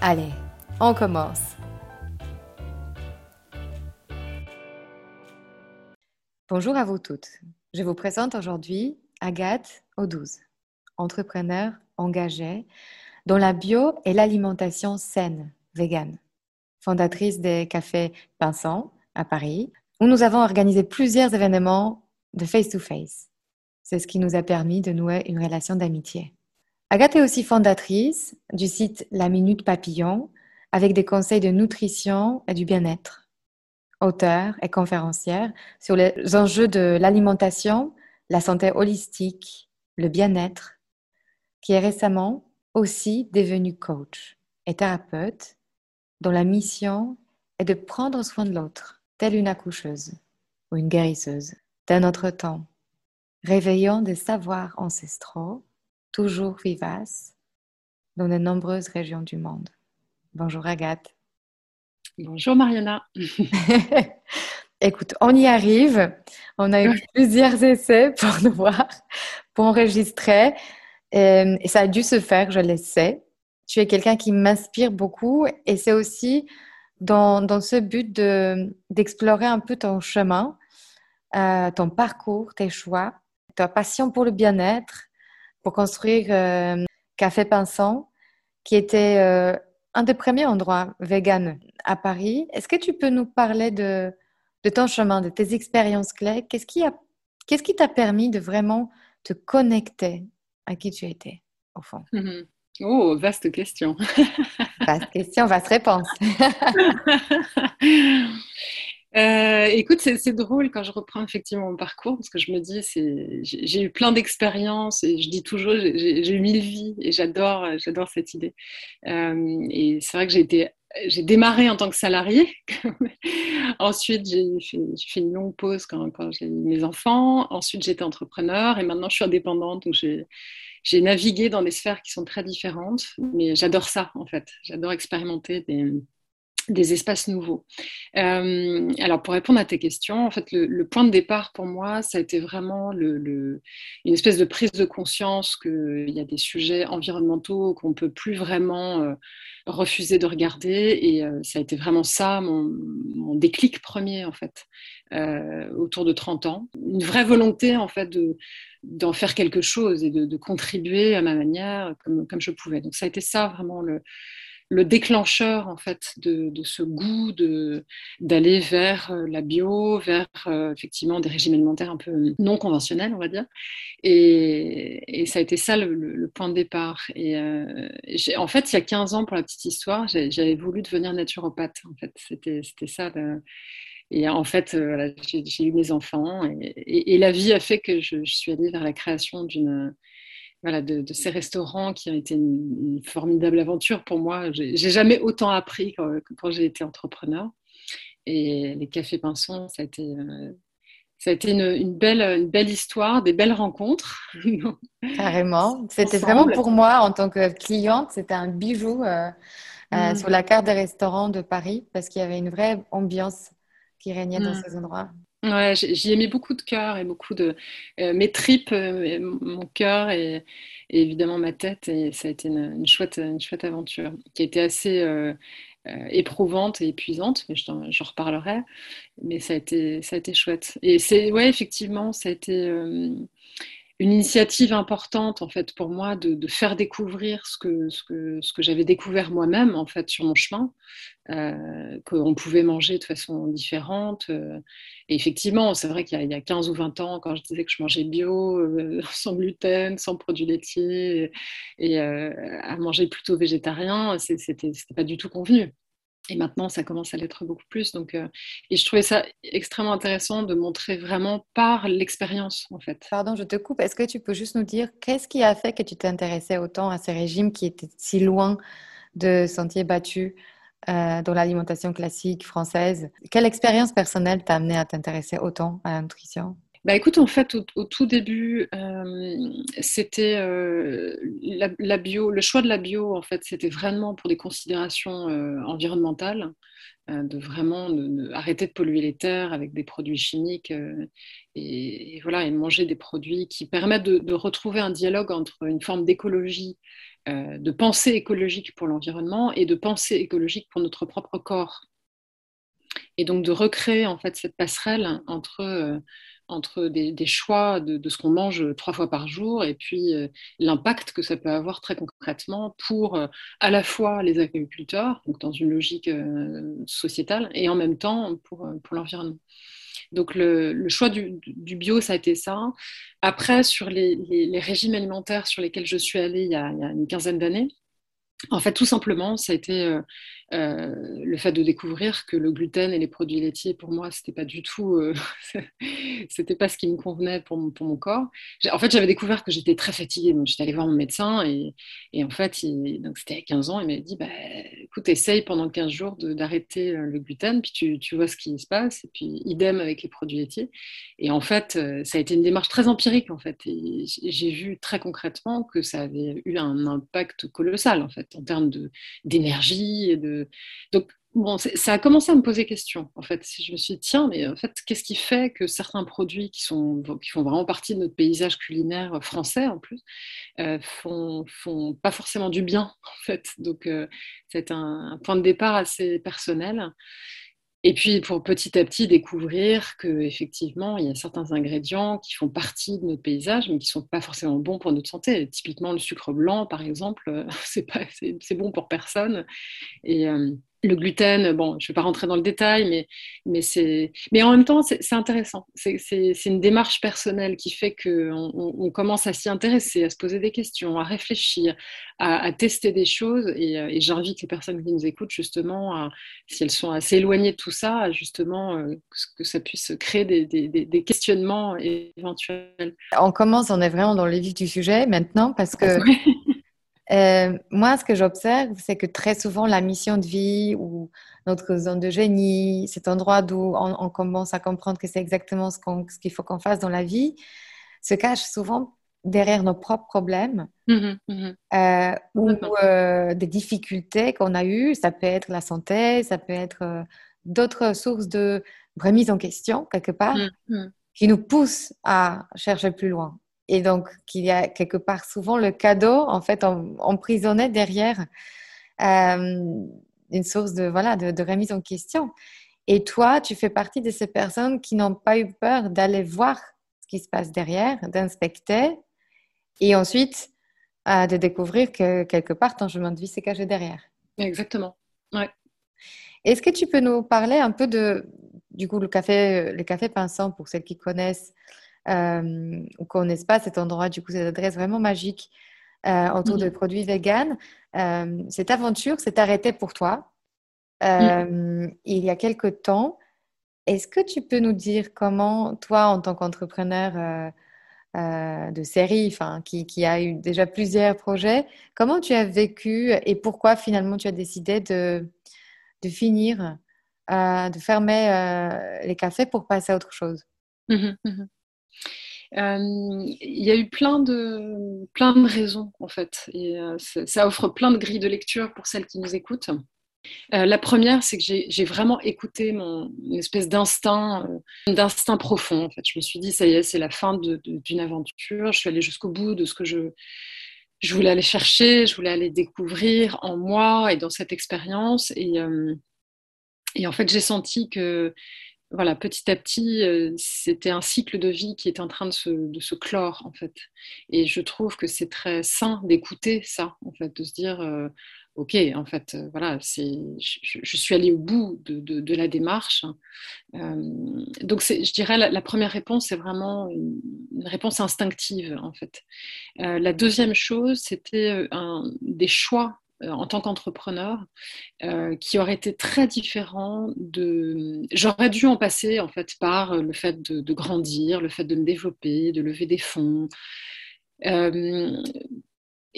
Allez, on commence. Bonjour à vous toutes. Je vous présente aujourd'hui Agathe Audouze, entrepreneur engagée dans la bio et l'alimentation saine, vegan, fondatrice des cafés Vincent à Paris, où nous avons organisé plusieurs événements de face-to-face. C'est ce qui nous a permis de nouer une relation d'amitié. Agathe est aussi fondatrice du site La Minute Papillon avec des conseils de nutrition et du bien-être. Auteure et conférencière sur les enjeux de l'alimentation, la santé holistique, le bien-être, qui est récemment aussi devenue coach et thérapeute dont la mission est de prendre soin de l'autre, telle une accoucheuse ou une guérisseuse d'un autre temps, réveillant des savoirs ancestraux toujours vivace dans de nombreuses régions du monde. Bonjour Agathe. Bonjour Mariana. Écoute, on y arrive. On a eu plusieurs essais pour nous voir, pour enregistrer. Euh, et ça a dû se faire, je le sais. Tu es quelqu'un qui m'inspire beaucoup et c'est aussi dans, dans, ce but d'explorer un peu ton chemin, euh, ton parcours, tes choix, ta passion pour le bien-être pour construire euh, Café Pinsant, qui était euh, un des premiers endroits vegan à Paris. Est-ce que tu peux nous parler de, de ton chemin, de tes expériences clés? Qu'est-ce qui a, qu'est-ce qui t'a permis de vraiment te connecter à qui tu étais, au fond? Mm-hmm. Oh, vaste question. vaste question, vaste réponse. Euh, écoute, c'est drôle quand je reprends effectivement mon parcours parce que je me dis, j'ai eu plein d'expériences et je dis toujours, j'ai eu mille vies et j'adore, j'adore cette idée. Euh, et c'est vrai que j'ai été, j'ai démarré en tant que salarié. Ensuite, j'ai fait, une longue pause quand, quand j'ai eu mes enfants. Ensuite, j'étais entrepreneur et maintenant je suis indépendante. Donc j'ai navigué dans des sphères qui sont très différentes, mais j'adore ça en fait. J'adore expérimenter des des espaces nouveaux. Euh, alors pour répondre à tes questions, en fait, le, point de départ pour moi, ça a été vraiment une espèce de prise de conscience qu'il y a des sujets environnementaux qu'on ne peut plus vraiment euh, refuser de regarder. Et euh, ça a été vraiment ça, mon, déclic premier, en fait, autour de 30 ans. Une vraie volonté, en fait, de d'en faire quelque chose et de, contribuer à ma manière comme, comme je pouvais. Donc ça a été ça vraiment le, le déclencheur en fait de, ce goût d'aller vers euh, la bio, vers euh, effectivement des régimes alimentaires un peu non conventionnels, on va dire. Et, ça a été ça le, point de départ. Et euh, en fait, il y a 15 ans, pour la petite histoire, j'avais voulu devenir naturopathe. En fait, c'était ça. Et en fait, j'ai eu mes enfants et, la vie a fait que je suis allée vers la création d'une voilà, de, ces restaurants qui ont été une, formidable aventure pour moi. J'ai jamais autant appris quand j'ai été entrepreneur. Et les cafés Pinson, ça a été, euh, ça a été une, belle, une belle histoire, des belles rencontres. Carrément. C'était vraiment pour moi, en tant que cliente, c'était un bijou euh, euh, mm. sur la carte des restaurants de Paris parce qu'il y avait une vraie ambiance qui régnait dans mm. ces endroits. Ouais, j'y ai mis beaucoup de cœur et beaucoup de euh, mes tripes, euh, mon cœur et, évidemment ma tête. Et ça a été une, chouette, une chouette aventure qui a été assez euh, éprouvante et épuisante, mais j'en reparlerai. Mais ça a été, ça a été chouette. Et c'est, ouais, effectivement, ça a été une initiative importante en fait pour moi de, faire découvrir ce que, ce que, ce que j'avais découvert moi-même en fait sur mon chemin, euh, qu'on pouvait manger de façon différente. Euh. et effectivement, c'est vrai qu'il y, a 15 ou 20 ans, quand je disais que je mangeais bio, euh, sans gluten, sans produits laitiers, et, à manger plutôt végétarien, c'était pas du tout convenu. Et maintenant, ça commence à l'être beaucoup plus. Donc, euh, et je trouvais ça extrêmement intéressant de montrer vraiment par l'expérience, en fait. Pardon, je te coupe. Est-ce que tu peux juste nous dire qu'est-ce qui a fait que tu t'intéressais autant à ces régimes qui étaient si loin de sentiers battus euh, dans l'alimentation classique française? Quelle expérience personnelle t'a amené à t'intéresser autant à la nutrition? Bah écoute, en fait, au, tout début, euh, c'était euh, la, bio, le choix de la bio, en fait, c'était vraiment pour des considérations euh, environnementales, de vraiment arrêter de polluer les terres avec des produits chimiques et, voilà, et manger des produits qui permettent de, de retrouver un dialogue entre une forme d'écologie, de pensée écologique pour l'environnement et de pensée écologique pour notre propre corps. Et donc de recréer en fait cette passerelle entre entre des, choix de, ce qu'on mange trois fois par jour et puis euh, l'impact que ça peut avoir très concrètement pour euh, à la fois les agriculteurs, donc dans une logique euh, sociétale, et en même temps pour, pour l'environnement. Donc le, choix du, bio, ça a été ça. Après, sur les, régimes alimentaires sur lesquels je suis allée il y a une quinzaine d'années, en fait, tout simplement, ça a été euh, le fait de découvrir que le gluten et les produits laitiers, pour moi, c'était pas du tout, euh, c'était pas ce qui me convenait pour mon, pour mon corps. En fait, j'avais découvert que j'étais très fatiguée, donc j'étais allée voir mon médecin et, et en fait, donc c'était à 15 ans, il m'a dit, bah, écoute, essaye pendant 15 jours d'arrêter euh, le gluten, puis tu, tu, vois ce qui se passe, et puis idem avec les produits laitiers. Et en fait, ça a été une démarche très empirique, en fait, et j'ai vu très concrètement que ça avait eu un impact colossal, en fait, en termes d'énergie et de donc, bon, ça a commencé à me poser question, en fait. Je me suis dit, tiens, mais en fait, qu'est-ce qui fait que certains produits qui, sont, qui font vraiment partie de notre paysage culinaire français, en plus, euh, font, font pas forcément du bien, en fait. Donc, euh, c'est un, point de départ assez personnel. Et puis pour petit à petit découvrir que effectivement il y a certains ingrédients qui font partie de notre paysage mais qui sont pas forcément bons pour notre santé. Typiquement le sucre blanc par exemple, c'est pas c'est bon pour personne. Et euh, le gluten, bon, je ne vais pas rentrer dans le détail, mais, mais, c'est, mais en même temps, c'est, intéressant. C'est, une démarche personnelle qui fait qu'on on, commence à s'y intéresser, à se poser des questions, à réfléchir, à, tester des choses. Euh, et, j'invite les personnes qui nous écoutent, justement, si elles sont assez éloignées de tout ça, justement, euh, que, ça puisse créer des, des, des, questionnements éventuels. On commence, on est vraiment dans le vif du sujet maintenant, parce que Euh, moi, ce que j'observe, c'est que très souvent, la mission de vie ou notre zone de génie, cet endroit d'où on, commence à comprendre que c'est exactement ce qu'il faut qu'on fasse dans la vie, se cache souvent derrière nos propres problèmes mmh mmh euh, ou euh, des difficultés qu'on a eues. Ça peut être la santé, ça peut être d'autres sources de remise en question, quelque part, mmh, qui nous poussent à chercher plus loin et donc qu'il y a quelque part souvent le cadeau en fait emprisonné derrière euh, une source de voilà de, remise en question. Et toi, tu fais partie de ces personnes qui n'ont pas eu peur d'aller voir ce qui se passe derrière, d'inspecter et ensuite euh, de découvrir que quelque part ton chemin de vie s'est caché derrière. Exactement. Ouais. Est-ce que tu peux nous parler un peu de du coup le café le café pour celles qui connaissent euh, ou connaissent pas cet endroit, du coup, cette adresse vraiment magique euh, autour de produits vegan. Euh, cette aventure s'est arrêtée pour toi. Il y a quelque temps. Est-ce que tu peux nous dire comment, toi, en tant qu'entrepreneur de série, qui, qui, a eu déjà plusieurs projets, comment tu as vécu et pourquoi finalement tu as décidé de, de finir, de fermer les cafés pour passer à autre chose? Mmh mmh euh, il y a eu plein de, plein de raisons, en fait. Et euh, ça offre plein de grilles de lecture pour celles qui nous écoutent. Euh, la première, c'est que j'ai vraiment écouté mon espèce d'instinct, d'instinct profond. En fait, je me suis dit, ça y est, c'est la fin d'une aventure. Je suis allée jusqu'au bout de ce que je, je voulais aller chercher, je voulais aller découvrir en moi et dans cette expérience. Et, et en fait, j'ai senti que voilà, petit à petit, c'était un cycle de vie qui est en train de se, clore, en fait. Et je trouve que c'est très sain d'écouter ça, en fait, de se dire, ok, en fait, euh, voilà, je, suis allée au bout de, la démarche. Euh, donc, je dirais, la, la première réponse, c'est vraiment une, réponse instinctive, en fait. Euh, la deuxième chose, c'était des choix en tant qu'entrepreneur qui auraient été très différents de... J'aurais dû en passer, en fait, par le fait de, grandir, le fait de me développer, de lever des fonds.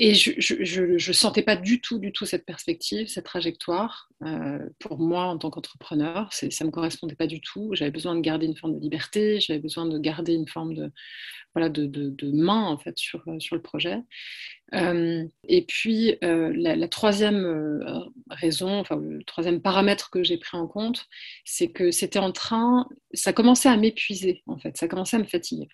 Et je ne sentais pas du tout, du tout cette perspective, cette trajectoire. Euh, pour moi, en tant qu'entrepreneur, ça ne me correspondait pas du tout. J'avais besoin de garder une forme de liberté, j'avais besoin de garder une forme de, voilà, de, main en fait, sur, euh, sur le projet. Euh, et puis, la, troisième raison, enfin, le troisième paramètre que j'ai pris en compte, c'est que c'était en train, ça commençait à m'épuiser, en fait, ça commençait à me fatiguer.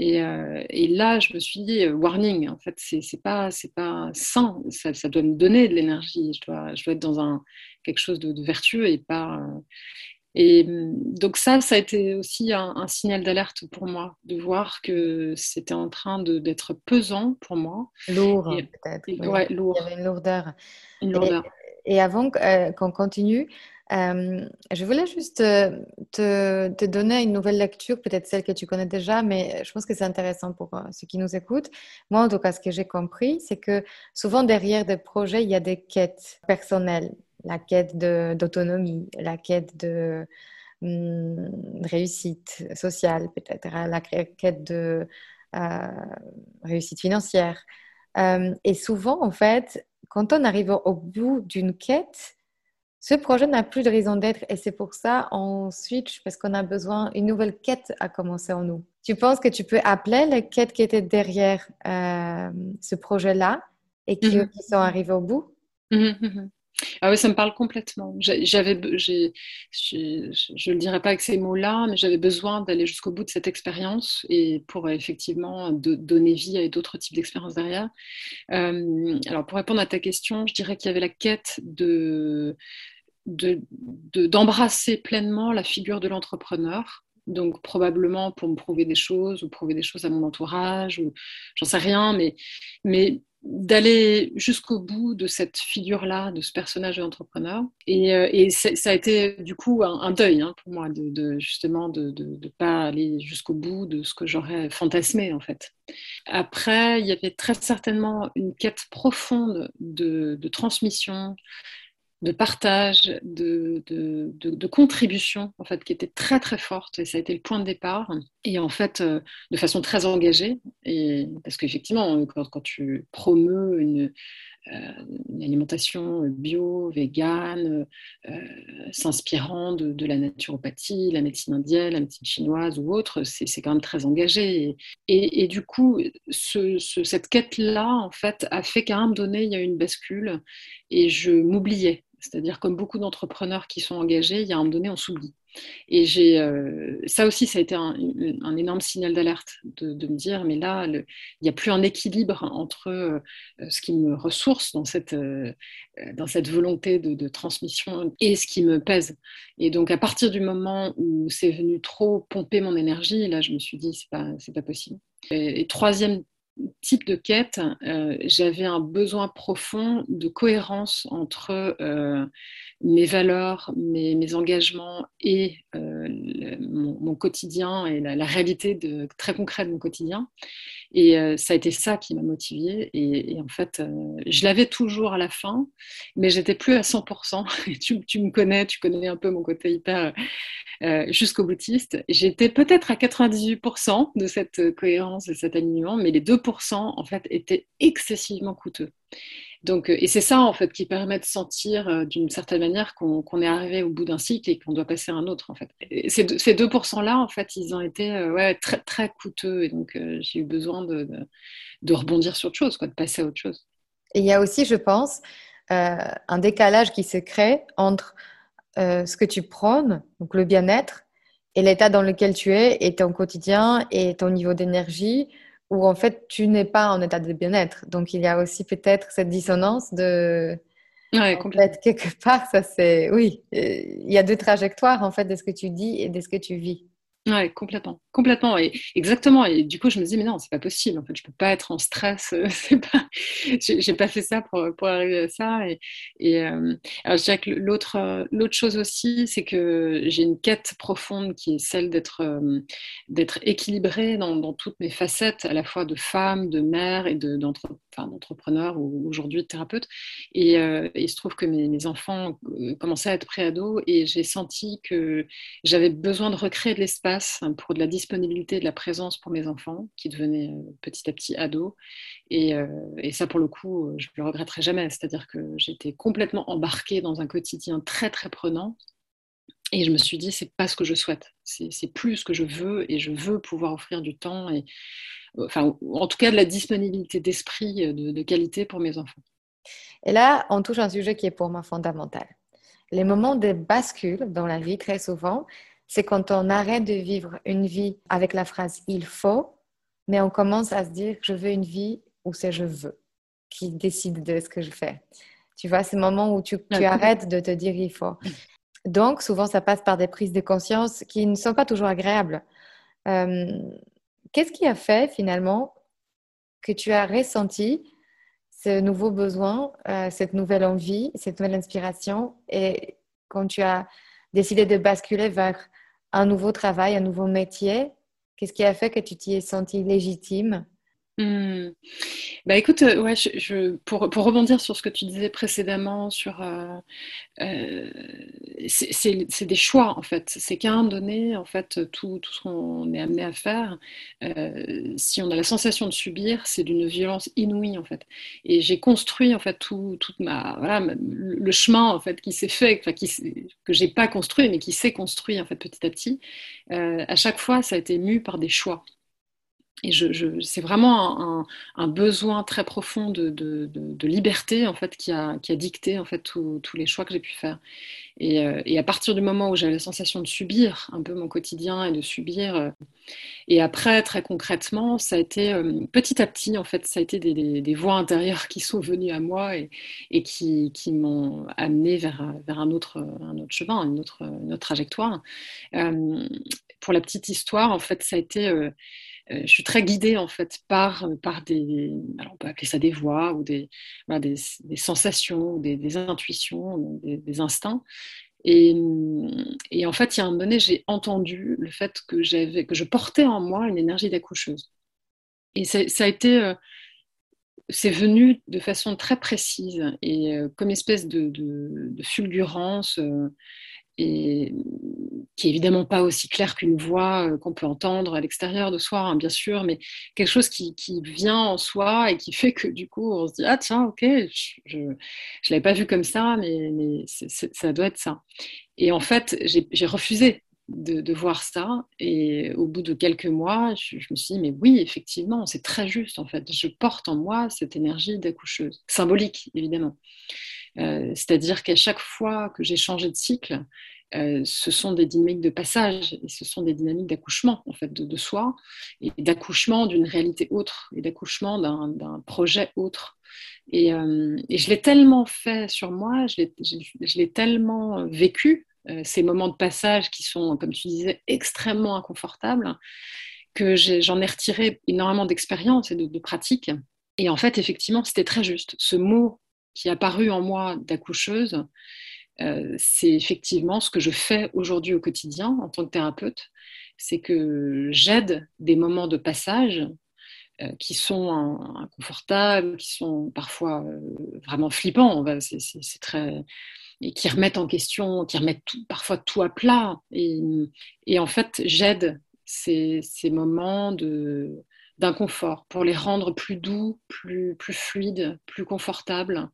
Euh, et, là, je me suis dit, euh, warning, en fait, c'est pas, pas sain, ça, ça, doit me donner de l'énergie, je dois, je dois être dans un, quelque chose de, vertueux et pas. Euh, et mm, donc, ça, ça a été aussi un, signal d'alerte pour moi, de voir que c'était en train d'être pesant pour moi. Lourd, peut-être. Ouais, lourd. Il y avait une lourdeur. Une lourdeur. Et, avant qu'on continue, euh, je voulais juste te, te, donner une nouvelle lecture, peut-être celle que tu connais déjà, mais je pense que c'est intéressant pour euh, ceux qui nous écoutent. Moi, en tout cas, ce que j'ai compris, c'est que souvent derrière des projets, il y a des quêtes personnelles. La quête d'autonomie, la quête de, hum, réussite sociale, peut-être, hein, la quête de euh, réussite financière. et souvent, en fait, quand on arrive au bout d'une quête, ce projet n'a plus de raison d'être et c'est pour ça on switch parce qu'on a besoin d'une nouvelle quête à commencer en nous. Tu penses que tu peux appeler les quêtes qui étaient derrière euh, ce projet-là et qui, mhm. sont arrivées au bout? Mhm, mhm. Ah oui, ça me parle complètement. J'avais, je ne le dirais pas avec ces mots-là, mais j'avais besoin d'aller jusqu'au bout de cette expérience et pour effectivement donner vie à d'autres types d'expériences derrière. Euh, alors pour répondre à ta question, je dirais qu'il y avait la quête de d'embrasser pleinement la figure de l'entrepreneur. Donc probablement pour me prouver des choses ou prouver des choses à mon entourage ou j'en sais rien, mais d'aller jusqu'au bout de cette figure-là, de ce personnage d'entrepreneur. Et, euh, et ça a été du coup un, deuil hein, pour moi, de, justement de ne pas aller jusqu'au bout de ce que j'aurais fantasmé en fait. Après, il y avait très certainement une quête profonde de, de transmission, de partage, de, de, contribution, en fait, qui était très très forte et ça a été le point de départ. Et en fait, euh, de façon très engagée, et, parce qu'effectivement, quand, quand, tu promeus une, euh, alimentation bio, végane, euh, s'inspirant de, la naturopathie, la médecine indienne, la médecine chinoise ou autre, c'est quand même très engagé. Et, et, du coup, ce, cette quête-là, en fait, a fait qu'à un moment donné, il y a eu une bascule et je m'oubliais c'est-à-dire, comme beaucoup d'entrepreneurs qui sont engagés, il y a un moment donné, on s'oublie. Et j'ai, euh, ça aussi, ça a été un, énorme signal d'alerte de, me dire, mais là, il n'y a plus un équilibre entre euh, ce qui me ressource dans cette, euh, dans cette volonté de, transmission et ce qui me pèse. Et donc, à partir du moment où c'est venu trop pomper mon énergie, là, je me suis dit, c'est pas, pas possible. et troisième type de quête, euh, j'avais un besoin profond de cohérence entre euh, mes valeurs, mes, engagements et euh, mon, quotidien et la, réalité de, très concrète de mon quotidien. Et ça a été ça qui m'a motivée. Et, en fait, je l'avais toujours à la fin, mais j'étais plus à 100%. tu, tu, me connais, tu connais un peu mon côté hyper jusqu'au boutiste. J'étais peut-être à 98% de cette cohérence et cet alignement, mais les 2% en fait étaient excessivement coûteux. Donc, euh, et c'est ça en fait qui permet de sentir euh, d'une certaine manière qu'on est arrivé au bout d'un cycle et qu'on doit passer à un autre en fait. ces, 2% là en fait ils ont été euh, très très coûteux et donc j'ai eu besoin de, rebondir sur autre chose, de passer à autre chose. Il y a aussi, je pense, un décalage qui se crée entre ce que tu prônes, donc le bien-être, et l'état dans lequel tu es et ton quotidien et ton niveau d'énergie où en fait tu n'es pas en état de bien-être. Donc il y a aussi peut-être cette dissonance de Ouais, quelque part, ça c'est. Oui, il y a deux trajectoires en fait de ce que tu dis et de ce que tu vis. Ouais, complètement, complètement, et exactement. Et du coup, je me dis, mais non, c'est pas possible. En fait, je peux pas être en stress. c'est pas, j'ai pas fait ça pour, pour arriver à ça. Et, euh, alors, je dirais que l'autre, l'autre chose aussi, c'est que j'ai une quête profonde qui est celle d'être, euh, d'être équilibrée dans, toutes mes facettes, à la fois de femme, de mère et de, d'entrepreneur ou aujourd'hui de thérapeute. Et, euh, il se trouve que mes, mes enfants commençaient à être préados et j'ai senti que j'avais besoin de recréer de l'espace Pour de la disponibilité, de la présence pour mes enfants qui devenaient euh, petit à petit ados. Euh, et, ça, pour le coup, euh, je ne le regretterai jamais. C'est-à-dire que j'étais complètement embarquée dans un quotidien très, très prenant. Et je me suis dit, c'est pas ce que je souhaite. C'est plus ce que je veux et je veux pouvoir offrir du temps et, enfin, en tout cas, de la disponibilité d'esprit de, de qualité pour mes enfants. Et là, on touche un sujet qui est pour moi fondamental. Les moments de bascule dans la vie, très souvent, c'est quand on arrête de vivre une vie avec la phrase il faut, mais on commence à se dire je veux une vie où c'est je veux qui décide de ce que je fais. Tu vois, ces moments où tu, arrêtes de te dire il faut. Donc, souvent, ça passe par des prises de conscience qui ne sont pas toujours agréables. Euh, qu'est-ce qui a fait finalement que tu as ressenti ce nouveau besoin, euh, cette nouvelle envie, cette nouvelle inspiration et quand tu as décidé de basculer vers un nouveau travail, un nouveau métier? Qu'est-ce qui a fait que tu t'y es senti légitime? Hmm. Bah écoute, euh, ouais, je, pour, rebondir sur ce que tu disais précédemment, sur euh, euh, c'est des choix en fait. C'est qu'à un donné, en fait, tout, tout ce qu'on est amené à faire, si on a la sensation de subir, c'est d'une violence inouïe en fait. Et j'ai construit en fait tout, toute ma, voilà, le chemin en fait qui s'est fait, enfin, qui, que j'ai pas construit, mais qui s'est construit en fait petit à petit. à chaque fois, ça a été mu par des choix. Et c'est vraiment un, besoin très profond de, liberté en fait qui a, dicté en fait tous les choix que j'ai pu faire. Euh, et, à partir du moment où j'avais la sensation de subir un peu mon quotidien et de subir, euh, et après très concrètement, ça a été euh, petit à petit en fait, ça a été des, voix intérieures qui sont venues à moi et, qui, m'ont amené vers, vers un, autre, un autre chemin, une autre, une autre trajectoire. pour la petite histoire, en fait, ça a été euh, je suis très guidée en fait par, par des, alors on peut appeler ça des voix ou des, des, sensations, des, intuitions, des, instincts. Et, et, en fait, il y a un moment donné, j'ai entendu le fait que, que je portais en moi une énergie d'accoucheuse. Et ça, a été, euh, c'est venu de façon très précise et euh, comme espèce de, fulgurance et qui est évidemment pas aussi clair qu'une voix euh, qu'on peut entendre à l'extérieur de soi, hein, bien sûr, mais quelque chose qui, vient en soi et qui fait que du coup on se dit ah tiens ok je ne l'avais pas vu comme ça mais, mais ça doit être ça. Et en fait j'ai refusé de, voir ça et au bout de quelques mois je, me suis dit mais oui effectivement c'est très juste en fait je porte en moi cette énergie d'accoucheuse symbolique évidemment. Euh, c'est-à-dire qu'à chaque fois que j'ai changé de cycle, euh, ce sont des dynamiques de passage et ce sont des dynamiques d'accouchement en fait de, soi et d'accouchement d'une réalité autre et d'accouchement d'un projet autre. Et, euh, et je l'ai tellement fait sur moi, je l'ai tellement vécu, ces moments de passage qui sont, comme tu disais, extrêmement inconfortables, que j'en ai, retiré énormément d'expérience et de, de pratique. Et en fait, effectivement, c'était très juste. Ce mot qui a apparu en moi d'accoucheuse, euh, c'est effectivement ce que je fais aujourd'hui au quotidien en tant que thérapeute, c'est que j'aide des moments de passage euh, qui sont inconfortables, qui sont parfois euh, vraiment flippants, c'est très et qui remettent en question, qui remettent parfois tout à plat. Et, en fait, j'aide ces, moments de, d'inconfort, pour les rendre plus doux, plus, plus fluides, plus confortables,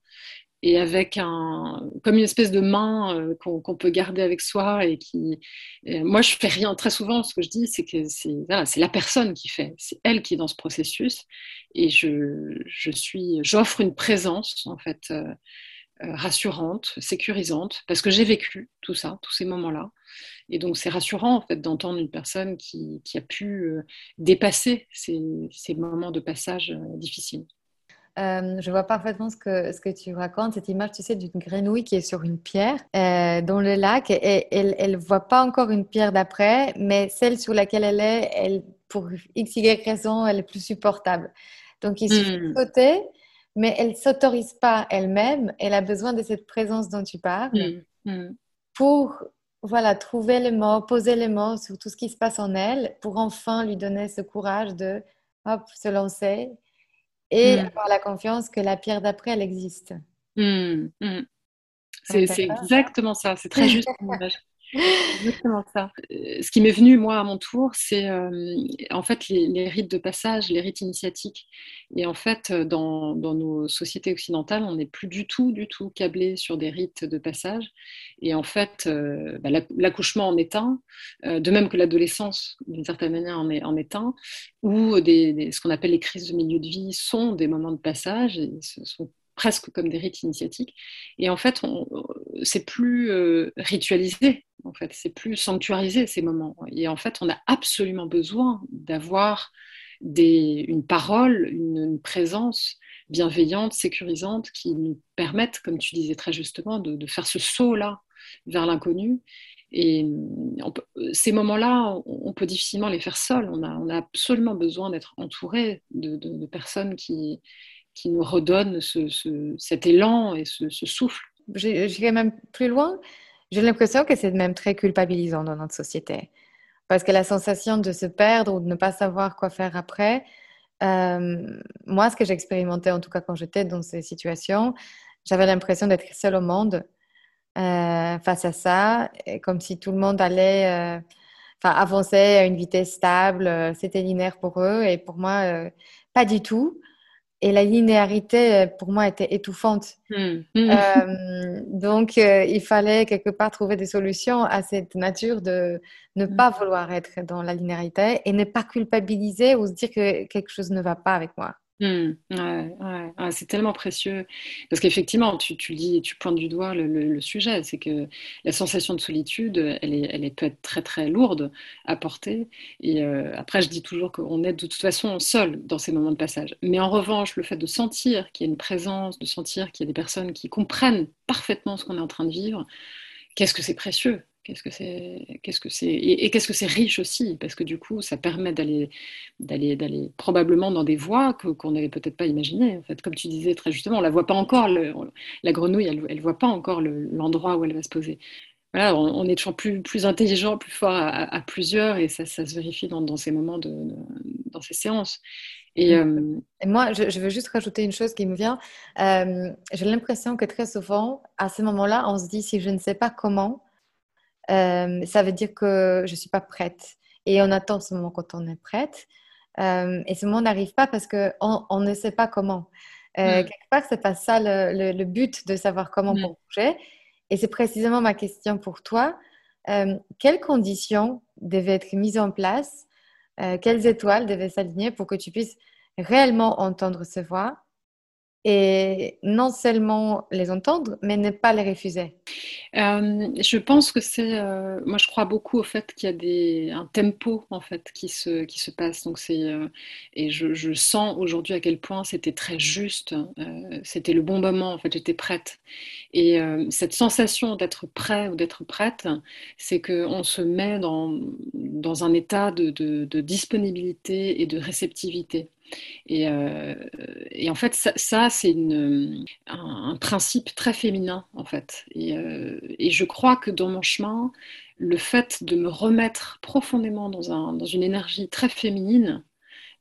et avec un, comme une espèce de main euh, qu'on peut garder avec soi et qui, moi je fais rien très souvent. Ce que je dis, c'est que c'est la personne qui fait, c'est elle qui est dans ce processus, et je, je suis, j'offre une présence en fait euh, rassurante, sécurisante, parce que j'ai vécu tout ça, tous ces moments-là, et donc, c'est rassurant, en fait, d'entendre une personne qui, a pu euh, dépasser ces, moments de passage euh, difficiles. Euh, je vois parfaitement ce que, ce que tu racontes, cette image, tu sais, d'une grenouille qui est sur une pierre euh, dans le lac et elle ne voit pas encore une pierre d'après, mais celle sur laquelle elle est, elle, pour x, y raison, elle est plus supportable. Donc, il suffit de hmm. sauter, mais elle ne s'autorise pas elle-même. Elle a besoin de cette présence dont tu parles hmm. Hmm. pour voilà, trouver les mots, poser les mots sur tout ce qui se passe en elle pour enfin lui donner ce courage de hop, se lancer et hmm. avoir la confiance que la pierre d'après, elle existe. C'est exactement ça, c'est très juste. Euh, ce qui m'est venu, moi, à mon tour, c'est euh, en fait les, rites de passage, les rites initiatiques. Et en fait, dans, nos sociétés occidentales, on n'est plus du tout, du tout câblé sur des rites de passage. Et en fait, euh, bah, l'accouchement en est un, de même que l'adolescence, d'une certaine manière, en est, en est un, ou ce qu'on appelle les crises de milieu de vie sont des moments de passage. Et ce sont presque comme des rites initiatiques. Et en fait, c'est plus euh, ritualisé, en fait, c'est plus sanctuarisé ces moments. Et en fait, on a absolument besoin d'avoir une parole, une, présence bienveillante, sécurisante, qui nous permettent, comme tu disais très justement, de, faire ce saut-là vers l'inconnu. Et ces moments-là, on, peut difficilement les faire seuls. On a, on a absolument besoin d'être entouré de personnes qui, qui nous redonne cet élan et ce, souffle. J'irai même plus loin. J'ai l'impression que c'est même très culpabilisant dans notre société. Parce que la sensation de se perdre ou de ne pas savoir quoi faire après, euh, moi, ce que j'expérimentais, en tout cas quand j'étais dans ces situations, j'avais l'impression d'être seule au monde euh, face à ça, comme si tout le monde allait euh, avancer à une vitesse stable, c'était linéaire pour eux, et pour moi, pas du tout et la linéarité, euh, pour moi, était étouffante. Hmm. Hmm. Euh, donc, euh, il fallait quelque part trouver des solutions à cette nature de ne hmm. pas vouloir être dans la linéarité et ne pas culpabiliser ou se dire que quelque chose ne va pas avec moi. Mmh, c'est tellement précieux. Parce qu'effectivement, tu, tu, dis, tu pointes du doigt le, sujet, c'est que la sensation de solitude, elle, est, elle peut être très très lourde à porter. Et euh, après, je dis toujours qu'on est de toute façon seul dans ces moments de passage. Mais en revanche, le fait de sentir qu'il y a une présence, de sentir qu'il y a des personnes qui comprennent parfaitement ce qu'on est en train de vivre, qu'est-ce que c'est précieux? Qu'est-ce que c'est Qu'est-ce que c'est Et, qu'est-ce que c'est riche aussi Parce que du coup, ça permet d'aller, d'aller, d'aller probablement dans des voies qu'on n'avait peut-être pas imaginées. En fait, comme tu disais très justement, on la voit pas encore. la grenouille, elle, ne voit pas encore l'endroit où elle va se poser. Voilà, on, est toujours plus, plus intelligent, plus fort à, plusieurs, et ça, ça, se vérifie dans, ces moments, de, dans ces séances. Et, euh, moi, je, veux juste rajouter une chose qui me vient. Euh, j'ai l'impression que très souvent, à ce moment-là, on se dit si je ne sais pas comment, euh, ça veut dire que je ne suis pas prête. Et on attend ce moment quand on est prête. Euh, et ce moment n'arrive pas parce qu'on on ne sait pas comment. Euh, mm. Quelque part, ce n'est pas ça le, but de savoir comment mm. bouger. Et c'est précisément ma question pour toi. quelles conditions devaient être mises en place? Quelles étoiles devaient s'aligner pour que tu puisses réellement entendre ce voix? Et non seulement les entendre, mais ne pas les refuser euh, Je pense que c'est, euh, moi je crois beaucoup au fait qu'il y a des, un tempo en fait qui se, qui se passe. Donc c'est, euh, et je, sens aujourd'hui à quel point c'était très juste, c'était le bon moment en fait, j'étais prête. Et cette sensation d'être prêt ou d'être prête, c'est qu'on se met dans, dans un état de, de disponibilité et de réceptivité. Euh, et, en fait, ça, c'est un, principe très féminin, en fait. Euh, et, je crois que dans mon chemin, le fait de me remettre profondément dans, un, dans une énergie très féminine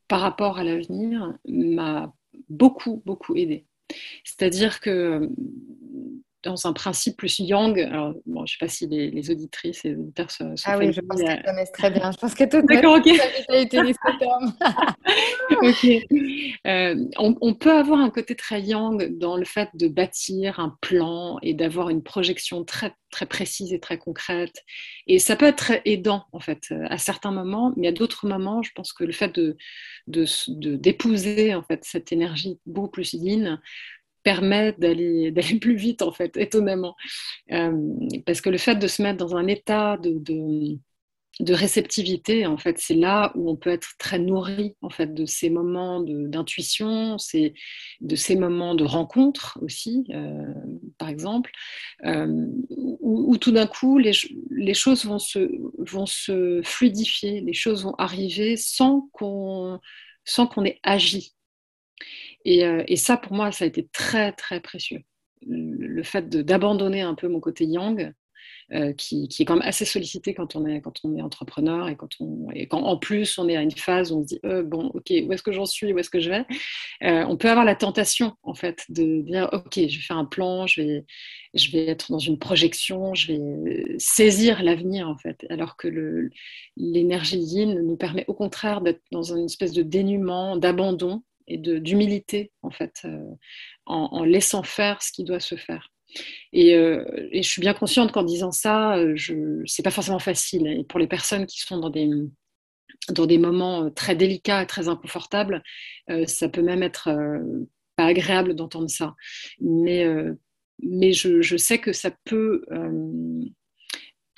par rapport à l'avenir m'a beaucoup, beaucoup aidé. C'est-à-dire que dans un principe plus yang. Alors, bon, je ne sais pas si les, auditrices et les auditeurs se Ah oui, je pense qu'elles connaissent très bien. Je pense que tout D'accord, ok. ce terme. ok. Euh, on, peut avoir un côté très yang dans le fait de bâtir un plan et d'avoir une projection très, très précise et très concrète. Et ça peut être très aidant, en fait, à certains moments, mais à d'autres moments, je pense que le fait de, d'épouser, en fait, cette énergie beaucoup plus yin permet d'aller plus vite, en fait, étonnamment. Euh, parce que le fait de se mettre dans un état de, de réceptivité. En fait, c'est là où on peut être très nourri en fait de ces moments d'intuition, de ces moments de rencontre aussi, euh, par exemple, euh, où, tout d'un coup les, les, choses vont se, vont se fluidifier, les choses vont arriver sans qu'on sans qu'on ait agi. Et, euh, et, ça, pour moi, ça a été très très précieux. Le fait d'abandonner un peu mon côté yang euh, qui, est quand même assez sollicité quand on est, quand on est entrepreneur et quand, on, et quand en plus on est à une phase où on se dit euh, bon, ok, où est-ce que j'en suis, où est-ce que je vais? On peut avoir la tentation en fait de dire ok, je vais faire un plan, je vais, je vais être dans une projection, je vais saisir l'avenir en fait, alors que l'énergie yin nous permet au contraire d'être dans une espèce de dénuement, d'abandon et d'humilité en fait, en, en laissant faire ce qui doit se faire. Euh, et, je suis bien consciente qu'en disant ça, euh, ce n'est pas forcément facile. Et pour les personnes qui sont dans des, dans des moments euh, très délicats et très inconfortables, ça peut même être pas agréable d'entendre ça. Mais, mais je, je, sais que ça peut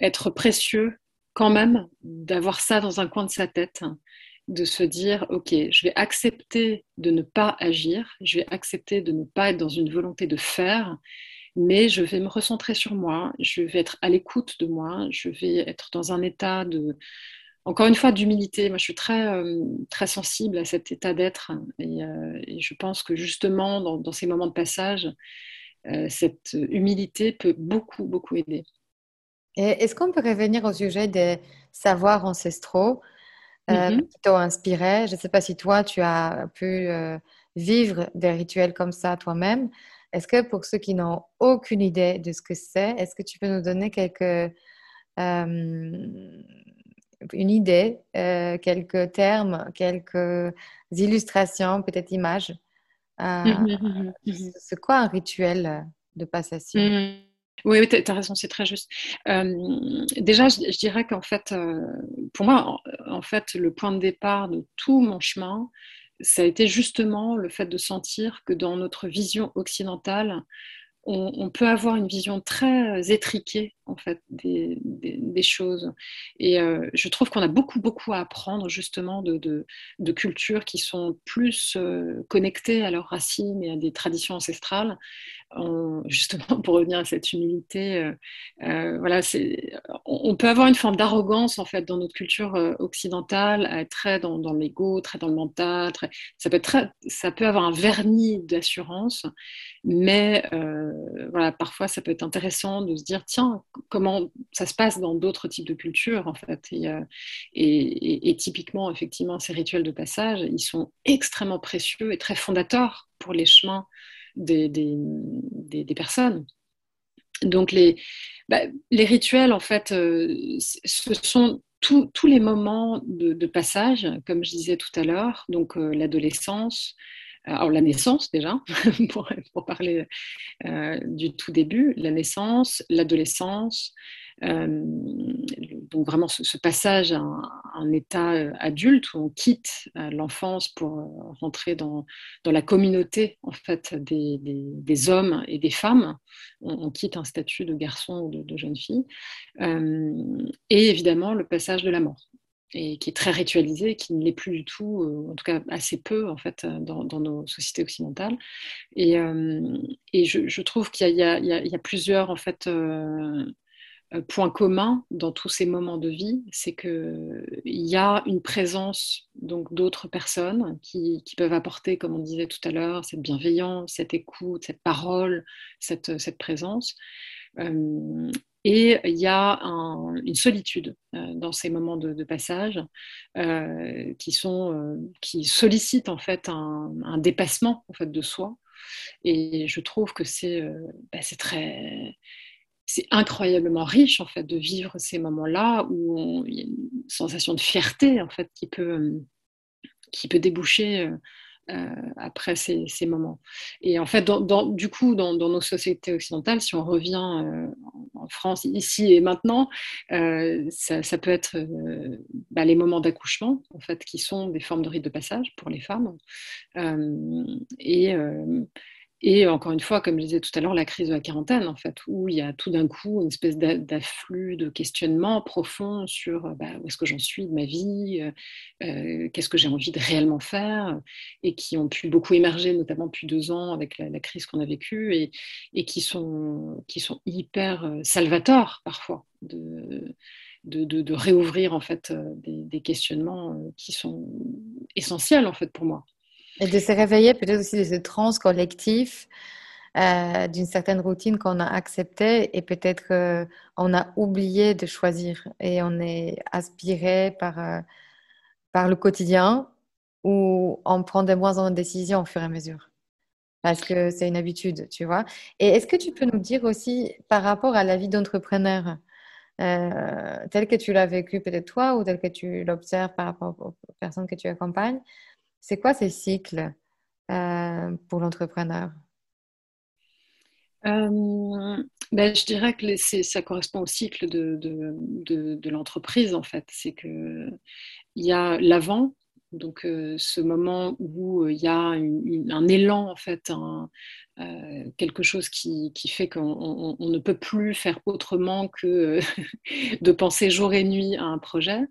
être précieux quand même d'avoir ça dans un coin de sa tête, de se dire, OK, je vais accepter de ne pas agir, je vais accepter de ne pas être dans une volonté de faire, mais je vais me recentrer sur moi, je vais être à l'écoute de moi, je vais être dans un état de, encore une fois, d'humilité. Moi, je suis très, euh, très sensible à cet état d'être et, euh, je pense que justement, dans, ces moments de passage, euh, cette humilité peut beaucoup, beaucoup aider. Est-ce qu'on peut revenir au sujet des savoirs ancestraux? Mm-hmm. qui t'ont inspiré Je ne sais pas si toi, tu as pu vivre des rituels comme ça toi-même. Est-ce que pour ceux qui n'ont aucune idée de ce que c'est, est-ce que tu peux nous donner quelques, euh, une idée, euh, quelques termes, quelques illustrations, peut-être images euh, C'est quoi un rituel de passation? Mmh. Oui, tu as raison, c'est très juste. déjà, je, dirais qu'en fait, pour moi, en, fait, le point de départ de tout mon chemin, ça a été justement le fait de sentir que dans notre vision occidentale, on, peut avoir une vision très étriquée en fait des, choses. Et euh, je trouve qu'on a beaucoup beaucoup à apprendre justement de, de, cultures qui sont plus euh, connectées à leurs racines et à des traditions ancestrales justement pour revenir à cette humilité, euh, voilà, c'est, on, peut avoir une forme d'arrogance en fait dans notre culture occidentale, être très dans, l'ego, très dans le mental, ça peut très, ça peut avoir un vernis d'assurance, mais voilà, parfois ça peut être intéressant de se dire tiens comment ça se passe dans d'autres types de cultures en fait, et, et, typiquement effectivement ces rituels de passage, ils sont extrêmement précieux et très fondateurs pour les chemins des, des, personnes. Donc les, bah, les rituels, en fait, euh, ce sont tous les moments de, passage, comme je disais tout à l'heure, donc euh, l'adolescence, alors la naissance déjà, pour, parler euh, du tout début, la naissance, l'adolescence, euh, donc vraiment ce, passage à un, état euh, adulte où on quitte l'enfance pour rentrer dans, la communauté en fait des, hommes et des femmes. On, quitte un statut de garçon ou de, jeune fille. et évidemment le passage de la mort et qui est très ritualisé, qui ne l'est plus du tout, en tout cas assez peu en fait dans, dans nos sociétés occidentales. Et, et je, trouve qu'il y, a plusieurs en fait euh, point commun dans tous ces moments de vie, c'est qu'il y a une présence donc d'autres personnes qui, peuvent apporter, comme on disait tout à l'heure, cette bienveillance, cette écoute, cette parole, cette, présence. Euh, et il y a une solitude euh, dans ces moments de, passage qui, sont, qui sollicitent en fait un, dépassement en fait de soi. Et je trouve que c'est bah, très c'est incroyablement riche en fait de vivre ces moments-là où il y a une sensation de fierté en fait qui peut, euh, qui peut déboucher euh, euh, après ces, moments. Et en fait, du coup, dans, nos sociétés occidentales, si on revient en France, ici et maintenant, ça, peut être bah, les moments d'accouchement, en fait, qui sont des formes de rite de passage pour les femmes. et et encore une fois, comme je disais tout à l'heure, la crise de la quarantaine, en fait, où il y a tout d'un coup une espèce d'afflux de questionnements profonds sur bah, où est-ce que j'en suis de ma vie, euh, euh, qu'est-ce que j'ai envie de réellement faire, et qui ont pu beaucoup émerger, notamment depuis deux ans avec la, crise qu'on a vécue, et, qui, sont, hyper euh, salvateurs parfois de, réouvrir en fait des, des questionnements qui sont essentiels en fait pour moi. Et de se réveiller peut-être aussi de ce trans collectif, euh, d'une certaine routine qu'on a acceptée et peut-être qu'on a oublié de choisir et on est aspiré par, euh, par le quotidien où on prend de moins en moins de décisions au fur et à mesure. Parce que c'est une habitude, tu vois. Et est-ce que tu peux nous dire aussi par rapport à la vie d'entrepreneur, euh, telle que tu l'as vécue peut-être toi ou telle que tu l'observes par rapport aux personnes que tu accompagnes, c'est quoi ces cycles euh, pour l'entrepreneur? Euh, ben, je dirais que ça correspond au cycle de, l'entreprise en fait. C'est que il y a l'avant, donc euh, ce moment où il y a un élan en fait, quelque chose qui, qui fait qu'on ne peut plus faire autrement que de penser jour et nuit à un projet.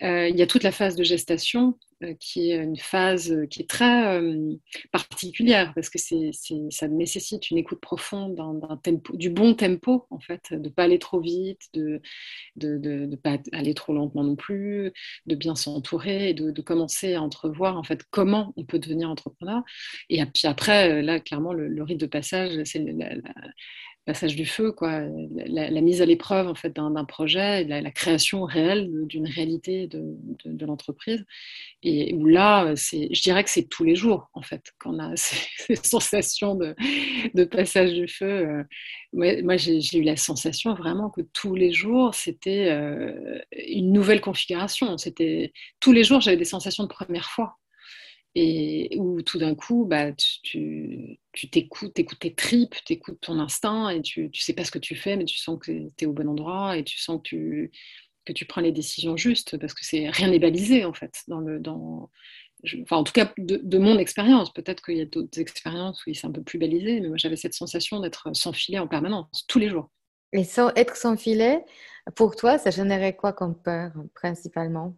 il y a toute la phase de gestation euh, qui est une phase qui est très euh, particulière parce que c'est, ça nécessite une écoute profonde d'un, tempo, du bon tempo en fait, de pas aller trop vite, de de, de, pas aller trop lentement non plus, de bien s'entourer et de, commencer à entrevoir en fait comment on peut devenir entrepreneur. Et puis après, euh, là clairement le, rite de passage, c'est la, passage du feu, quoi, la, mise à l'épreuve en fait d'un projet, la, création réelle d'une réalité de, l'entreprise. Et où là, je dirais que c'est tous les jours en fait qu'on a ces, sensations de, passage du feu. Euh, moi, j'ai eu la sensation vraiment que tous les jours c'était euh, une nouvelle configuration. Tous les jours j'avais des sensations de première fois et où tout d'un coup, bah, tu t'écoutes, tu écoutes tes tripes, tu écoutes ton instinct et tu ne sais pas ce que tu fais, mais tu sens que tu es au bon endroit et tu sens que tu, que tu prends les décisions justes parce que c'est rien n'est balisé en fait. Dans le, dans, enfin, en tout cas, de, mon expérience, peut-être qu'il y a d'autres expériences où c'est un peu plus balisé, mais moi j'avais cette sensation d'être sans filet en permanence, tous les jours. Et sans être sans filet, pour toi, ça générait quoi comme peur principalement?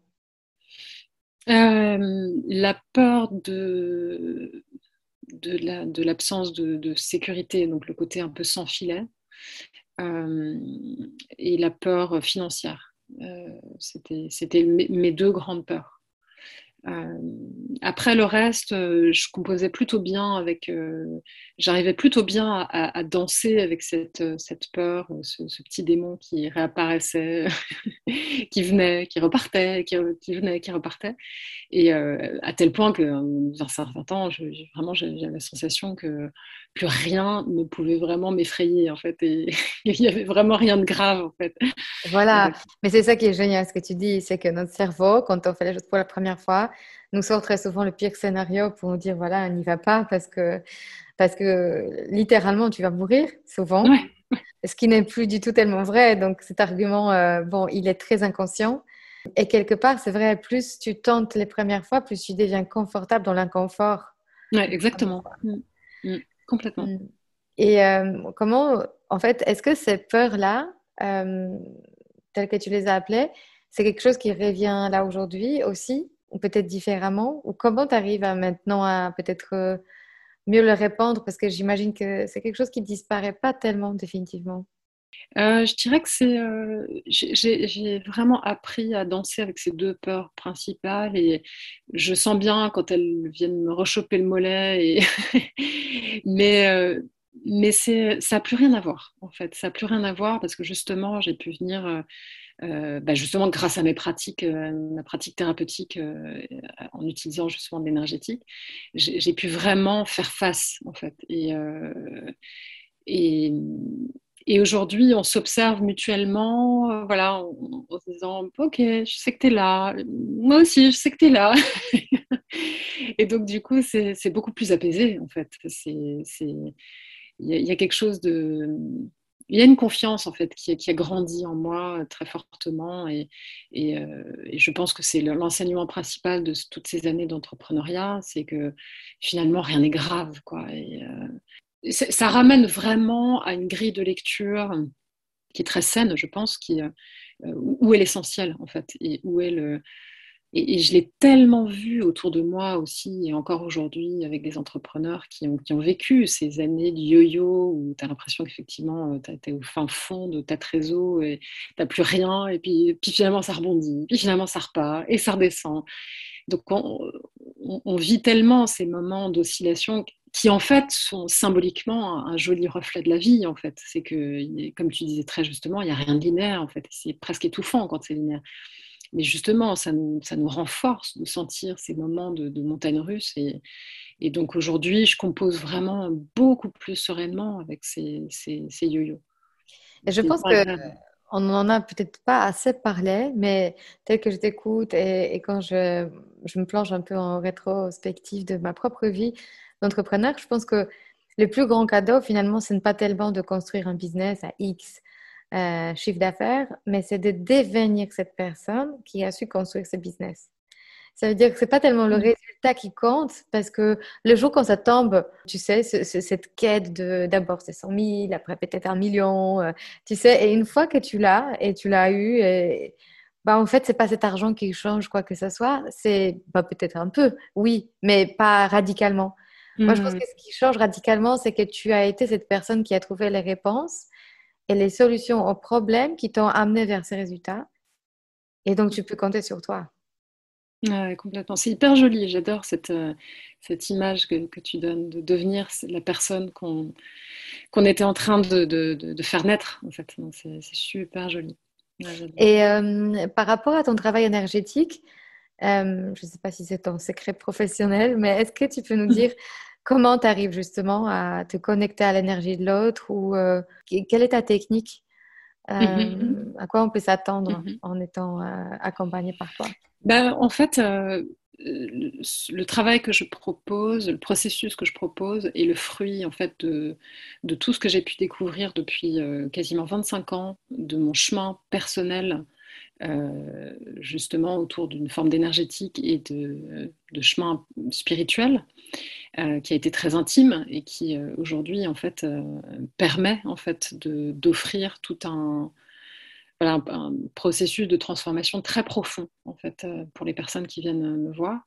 Euh, la peur de, de l'absence de, sécurité, donc le côté un peu sans filet, euh, et la peur financière. Euh, C'était mes, deux grandes peurs. Euh, après le reste, euh, je composais plutôt bien avec. Euh, j'arrivais plutôt bien à, danser avec cette, cette peur, ce, petit démon qui réapparaissait, qui venait, qui repartait, qui, venait, qui repartait. Et à tel point que, dans un certain temps, vraiment, j'avais la sensation que plus rien ne pouvait vraiment m'effrayer, en fait. Et il n'y avait vraiment rien de grave, en fait. Voilà. Mais c'est ça qui est génial, ce que tu dis, c'est que notre cerveau, quand on fait les choses pour la première fois, nous sort très souvent le pire scénario pour nous dire voilà, n'y va pas parce que, parce que littéralement, tu vas mourir souvent. Ce qui n'est plus du tout tellement vrai. Donc cet argument, euh, bon, il est très inconscient. Et quelque part, c'est vrai, plus tu tentes les premières fois, plus tu deviens confortable dans l'inconfort. Oui, exactement. Mm. Mm. Complètement. Mm. Et euh, comment, en fait, est-ce que ces peurs-là, euh, telles que tu les as appelées, c'est quelque chose qui revient là aujourd'hui aussi? Peut-être différemment? Ou comment tu arrives maintenant à peut-être euh, mieux le répandre? Parce que j'imagine que c'est quelque chose qui disparaît pas tellement définitivement. Euh, je dirais que c'est, euh, j'ai vraiment appris à danser avec ces deux peurs principales et je sens bien quand elles viennent me rechoper le mollet. Et mais mais ça n'a plus rien à voir en fait. Ça n'a plus rien à voir parce que justement j'ai pu venir euh, bah, justement grâce à mes pratiques, euh, ma pratique thérapeutique euh, en utilisant justement de l'énergétique, j'ai pu vraiment faire face en fait. Et, aujourd'hui, on s'observe mutuellement, voilà, en, se disant Ok, je sais que tu es là, moi aussi, je sais que tu es là. et donc, du coup, c'est beaucoup plus apaisé en fait. Il y, a quelque chose de il y a une confiance en fait qui, a grandi en moi très fortement et, et, je pense que c'est l'enseignement principal de toutes ces années d'entrepreneuriat, c'est que finalement rien n'est grave quoi. Et, ça ramène vraiment à une grille de lecture qui est très saine, je pense, qui, où est l'essentiel en fait et où est le et, je l'ai tellement vu autour de moi aussi, et encore aujourd'hui, avec des entrepreneurs qui ont, vécu ces années de yo-yo où tu as l'impression qu'effectivement, tu es au fin fond de ta trésor et tu n'as plus rien, et puis, finalement, ça rebondit, puis finalement, ça repart, et ça redescend. Donc, on, on, vit tellement ces moments d'oscillation qui en fait sont symboliquement un, joli reflet de la vie en fait. C'est que, comme tu disais très justement, il n'y a rien de linéaire en fait. C'est presque étouffant quand c'est linéaire mais justement, ça nous, ça nous renforce de sentir ces moments de, montagne russe. Et, et donc aujourd'hui, je compose vraiment beaucoup plus sereinement avec ces, ces, yo-yo. Et je pense que on n'en a peut-être pas assez parlé, mais tel que je t'écoute et, et, quand je, je, me plonge un peu en rétrospective de ma propre vie d'entrepreneur, je pense que le plus grand cadeau, finalement, ce n'est pas tellement de construire un business à X euh, chiffre d'affaires, mais c'est de devenir cette personne qui a su construire ce business. Ça veut dire que c'est pas tellement le mm. résultat qui compte, parce que le jour quand ça tombe, tu sais, cette quête de d'abord c'est 100 000, après peut-être un million, euh, tu sais, et une fois que tu l'as et tu l'as eu, et, bah en fait c'est pas cet argent qui change quoi que ce soit, c'est bah, peut-être un peu, oui, mais pas radicalement. Moi je pense mm. que ce qui change radicalement, c'est que tu as été cette personne qui a trouvé les réponses et les solutions aux problèmes qui t'ont amené vers ces résultats. Et donc, tu peux compter sur toi. Ouais, complètement. C'est hyper joli. J'adore cette, euh, cette image que, que, tu donnes de devenir la personne qu'on qu'on était en train de, de, de, faire naître. En fait, c'est super joli. Et euh, par rapport à ton travail énergétique, euh, je ne sais pas si c'est ton secret professionnel, mais est-ce que tu peux nous dire Comment tu arrives justement à te connecter à l'énergie de l'autre ou euh, quelle est ta technique euh, À quoi on peut s'attendre mmh en étant euh, accompagné par toi? Ben, En fait, le travail que je propose, le processus que je propose est le fruit en fait de, de tout ce que j'ai pu découvrir depuis quasiment 25 ans de mon chemin personnel justement autour d'une forme d'énergétique et de, chemin spirituel. Euh, qui a été très intime et qui euh, aujourd'hui en fait euh, permet en fait d'offrir tout un, processus de transformation très profond en fait pour les personnes qui viennent me voir.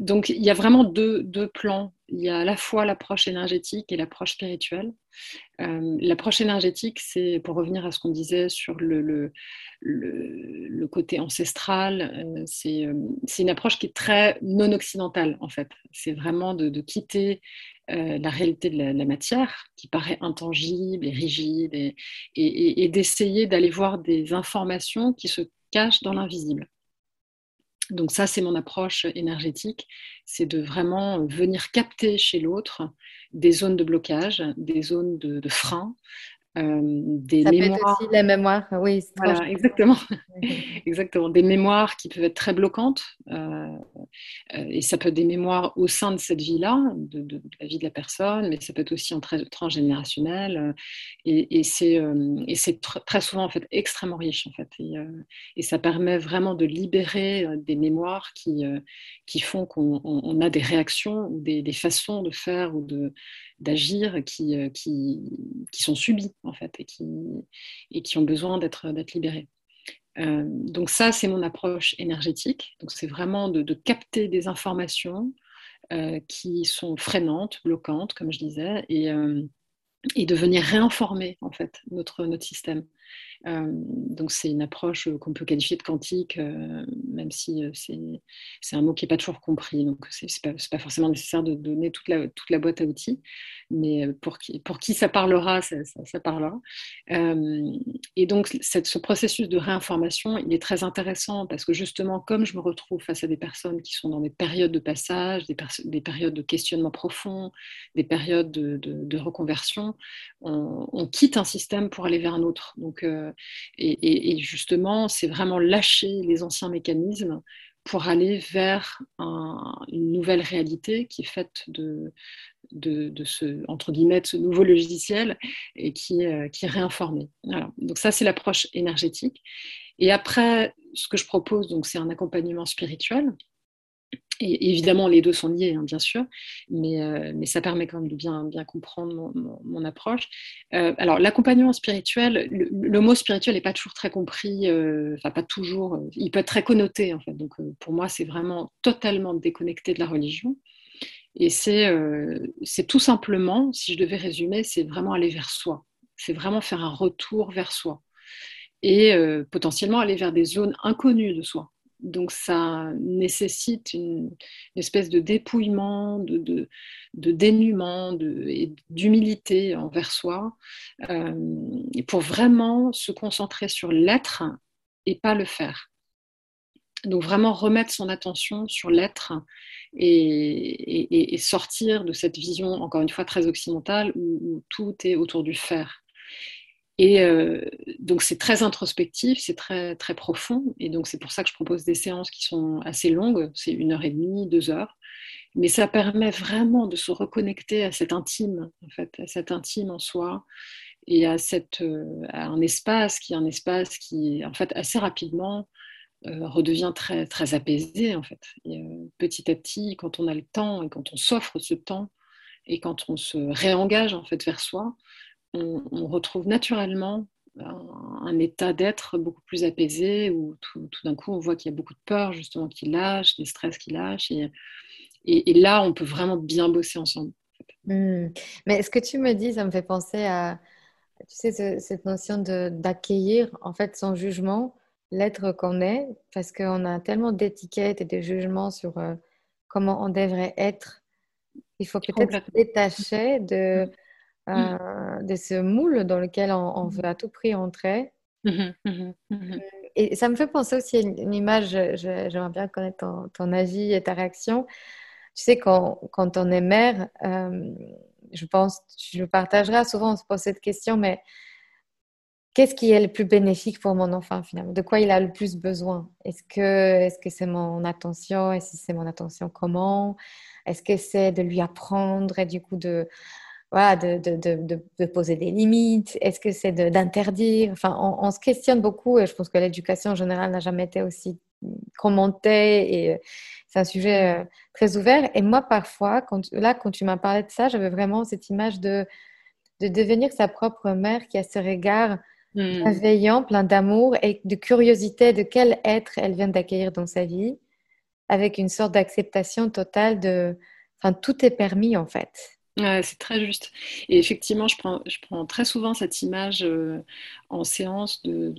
Donc il y a vraiment deux, deux, plans. Il y a à la fois l'approche énergétique et l'approche spirituelle. l'approche énergétique, c'est pour revenir à ce qu'on disait sur le, le, le, côté ancestral, euh, euh, c'est une approche qui est très non occidentale en fait. C'est vraiment de, quitter euh, la réalité de la, matière qui paraît intangible et rigide et, et, d'essayer d'aller voir des informations qui se cachent dans l'invisible. Donc ça, c'est mon approche énergétique, c'est de vraiment venir capter chez l'autre des zones de blocage, des zones de, frein, euh, des ça mémoires. Peut être aussi la mémoire, oui. Voilà, exactement. exactement. Des mémoires qui peuvent être très bloquantes. Euh, euh, et ça peut être des mémoires au sein de cette vie-là, de, la vie de la personne, mais ça peut être aussi en transgénérationnel. Et, et c'est très souvent en fait extrêmement riche en fait. Et, et, ça permet vraiment de libérer des mémoires qui, qui font qu'on a des réactions ou des, des, façons de faire ou de d'agir qui, euh, qui, qui, sont subis en fait et qui, et qui ont besoin d'être libérés. Euh, donc ça, c'est mon approche énergétique. Donc c'est vraiment de, capter des informations euh, qui sont freinantes, bloquantes, comme je disais, et, et de venir réinformer en fait notre, notre système. Euh, donc c'est une approche euh, qu'on peut qualifier de quantique, euh, même si c'est un mot qui n'est pas toujours compris. Donc c'est pas, pas forcément nécessaire de donner toute la, toute la boîte à outils, mais pour qui, pour qui ça parlera, ça, parlera. et donc ce processus de réinformation, il est très intéressant parce que justement, comme je me retrouve face à des personnes qui sont dans des périodes de passage, des, des périodes de questionnement profond, des périodes de, reconversion, on, on, quitte un système pour aller vers un autre. Donc et, justement, c'est vraiment lâcher les anciens mécanismes pour aller vers une nouvelle réalité qui est faite de, ce, entre guillemets, ce nouveau logiciel et qui, qui est réinformé. Donc ça, c'est l'approche énergétique. Et après, ce que je propose, donc, c'est un accompagnement spirituel et évidemment, les deux sont liés, hein, bien sûr, mais, euh, mais, ça permet quand même de bien, bien comprendre mon, approche. Euh, alors, l'accompagnement spirituel, le, mot spirituel n'est pas toujours très compris, euh, enfin, pas toujours, il peut être très connoté, en fait. Donc, pour moi, c'est vraiment totalement déconnecté de la religion. Et c'est tout simplement, si je devais résumer, c'est vraiment aller vers soi. C'est vraiment faire un retour vers soi. Et potentiellement aller vers des zones inconnues de soi donc ça nécessite une, espèce de dépouillement, de, dénuement et d'humilité envers soi, euh, pour vraiment se concentrer sur l'être et pas le faire. Donc vraiment remettre son attention sur l'être et, sortir de cette vision, encore une fois, très occidentale, où tout est autour du faire. Et euh, donc c'est très introspectif, c'est très, très profond. Et donc c'est pour ça que je propose des séances qui sont assez longues, c'est une heure et demie, deux heures. Mais ça permet vraiment de se reconnecter à cet intime, en fait, à cet intime en soi et à, cette, euh, à un espace qui est un espace qui, en fait, assez rapidement euh, redevient très, très apaisé, en fait. petit à petit, quand on a le temps et quand on s'offre ce temps et quand on se réengage, en fait, vers soi, on, retrouve naturellement un, état d'être beaucoup plus apaisé où tout, d'un coup on voit qu'il y a beaucoup de peur justement qui lâche, des stress qui lâchent et, et, là on peut vraiment bien bosser ensemble. Hmm. Mais ce que tu me dis, ça me fait penser à tu sais, cette notion d'accueillir en fait sans jugement l'être qu'on est parce qu'on a tellement d'étiquettes et de jugements sur euh, comment on devrait être. Il faut peut-être se détacher de. Mmh. Euh, de ce moule dans lequel on, veut à tout prix entrer. Mmh mmh euh, et ça me fait penser aussi à une, image, j'aimerais bien connaître ton, avis et ta réaction. Tu sais, quand, quand on est mère, euh, je pense, je partagerai souvent, on se pose cette question, mais qu'est-ce qui est le plus bénéfique pour mon enfant finalement? De quoi il a le plus besoin? Est-ce que est-ce que c'est mon attention? Et si c'est mon attention, comment? Est-ce que c'est de lui apprendre et du coup de voilà, de, de, de, poser des limites Est-ce que c'est d'interdire? Enfin, on, se questionne beaucoup et je pense que l'éducation en général n'a jamais été aussi commentée et euh, c'est un sujet euh, très ouvert. Et moi, parfois, quand, là, quand tu m'as parlé de ça, j'avais vraiment cette image de, de devenir sa propre mère qui a ce regard mmh. bienveillant, plein d'amour et de curiosité de quel être elle vient d'accueillir dans sa vie, avec une sorte d'acceptation totale de, enfin, tout est permis en fait c'est très juste. Et effectivement, je prends, je prends très souvent cette image euh, en séance de,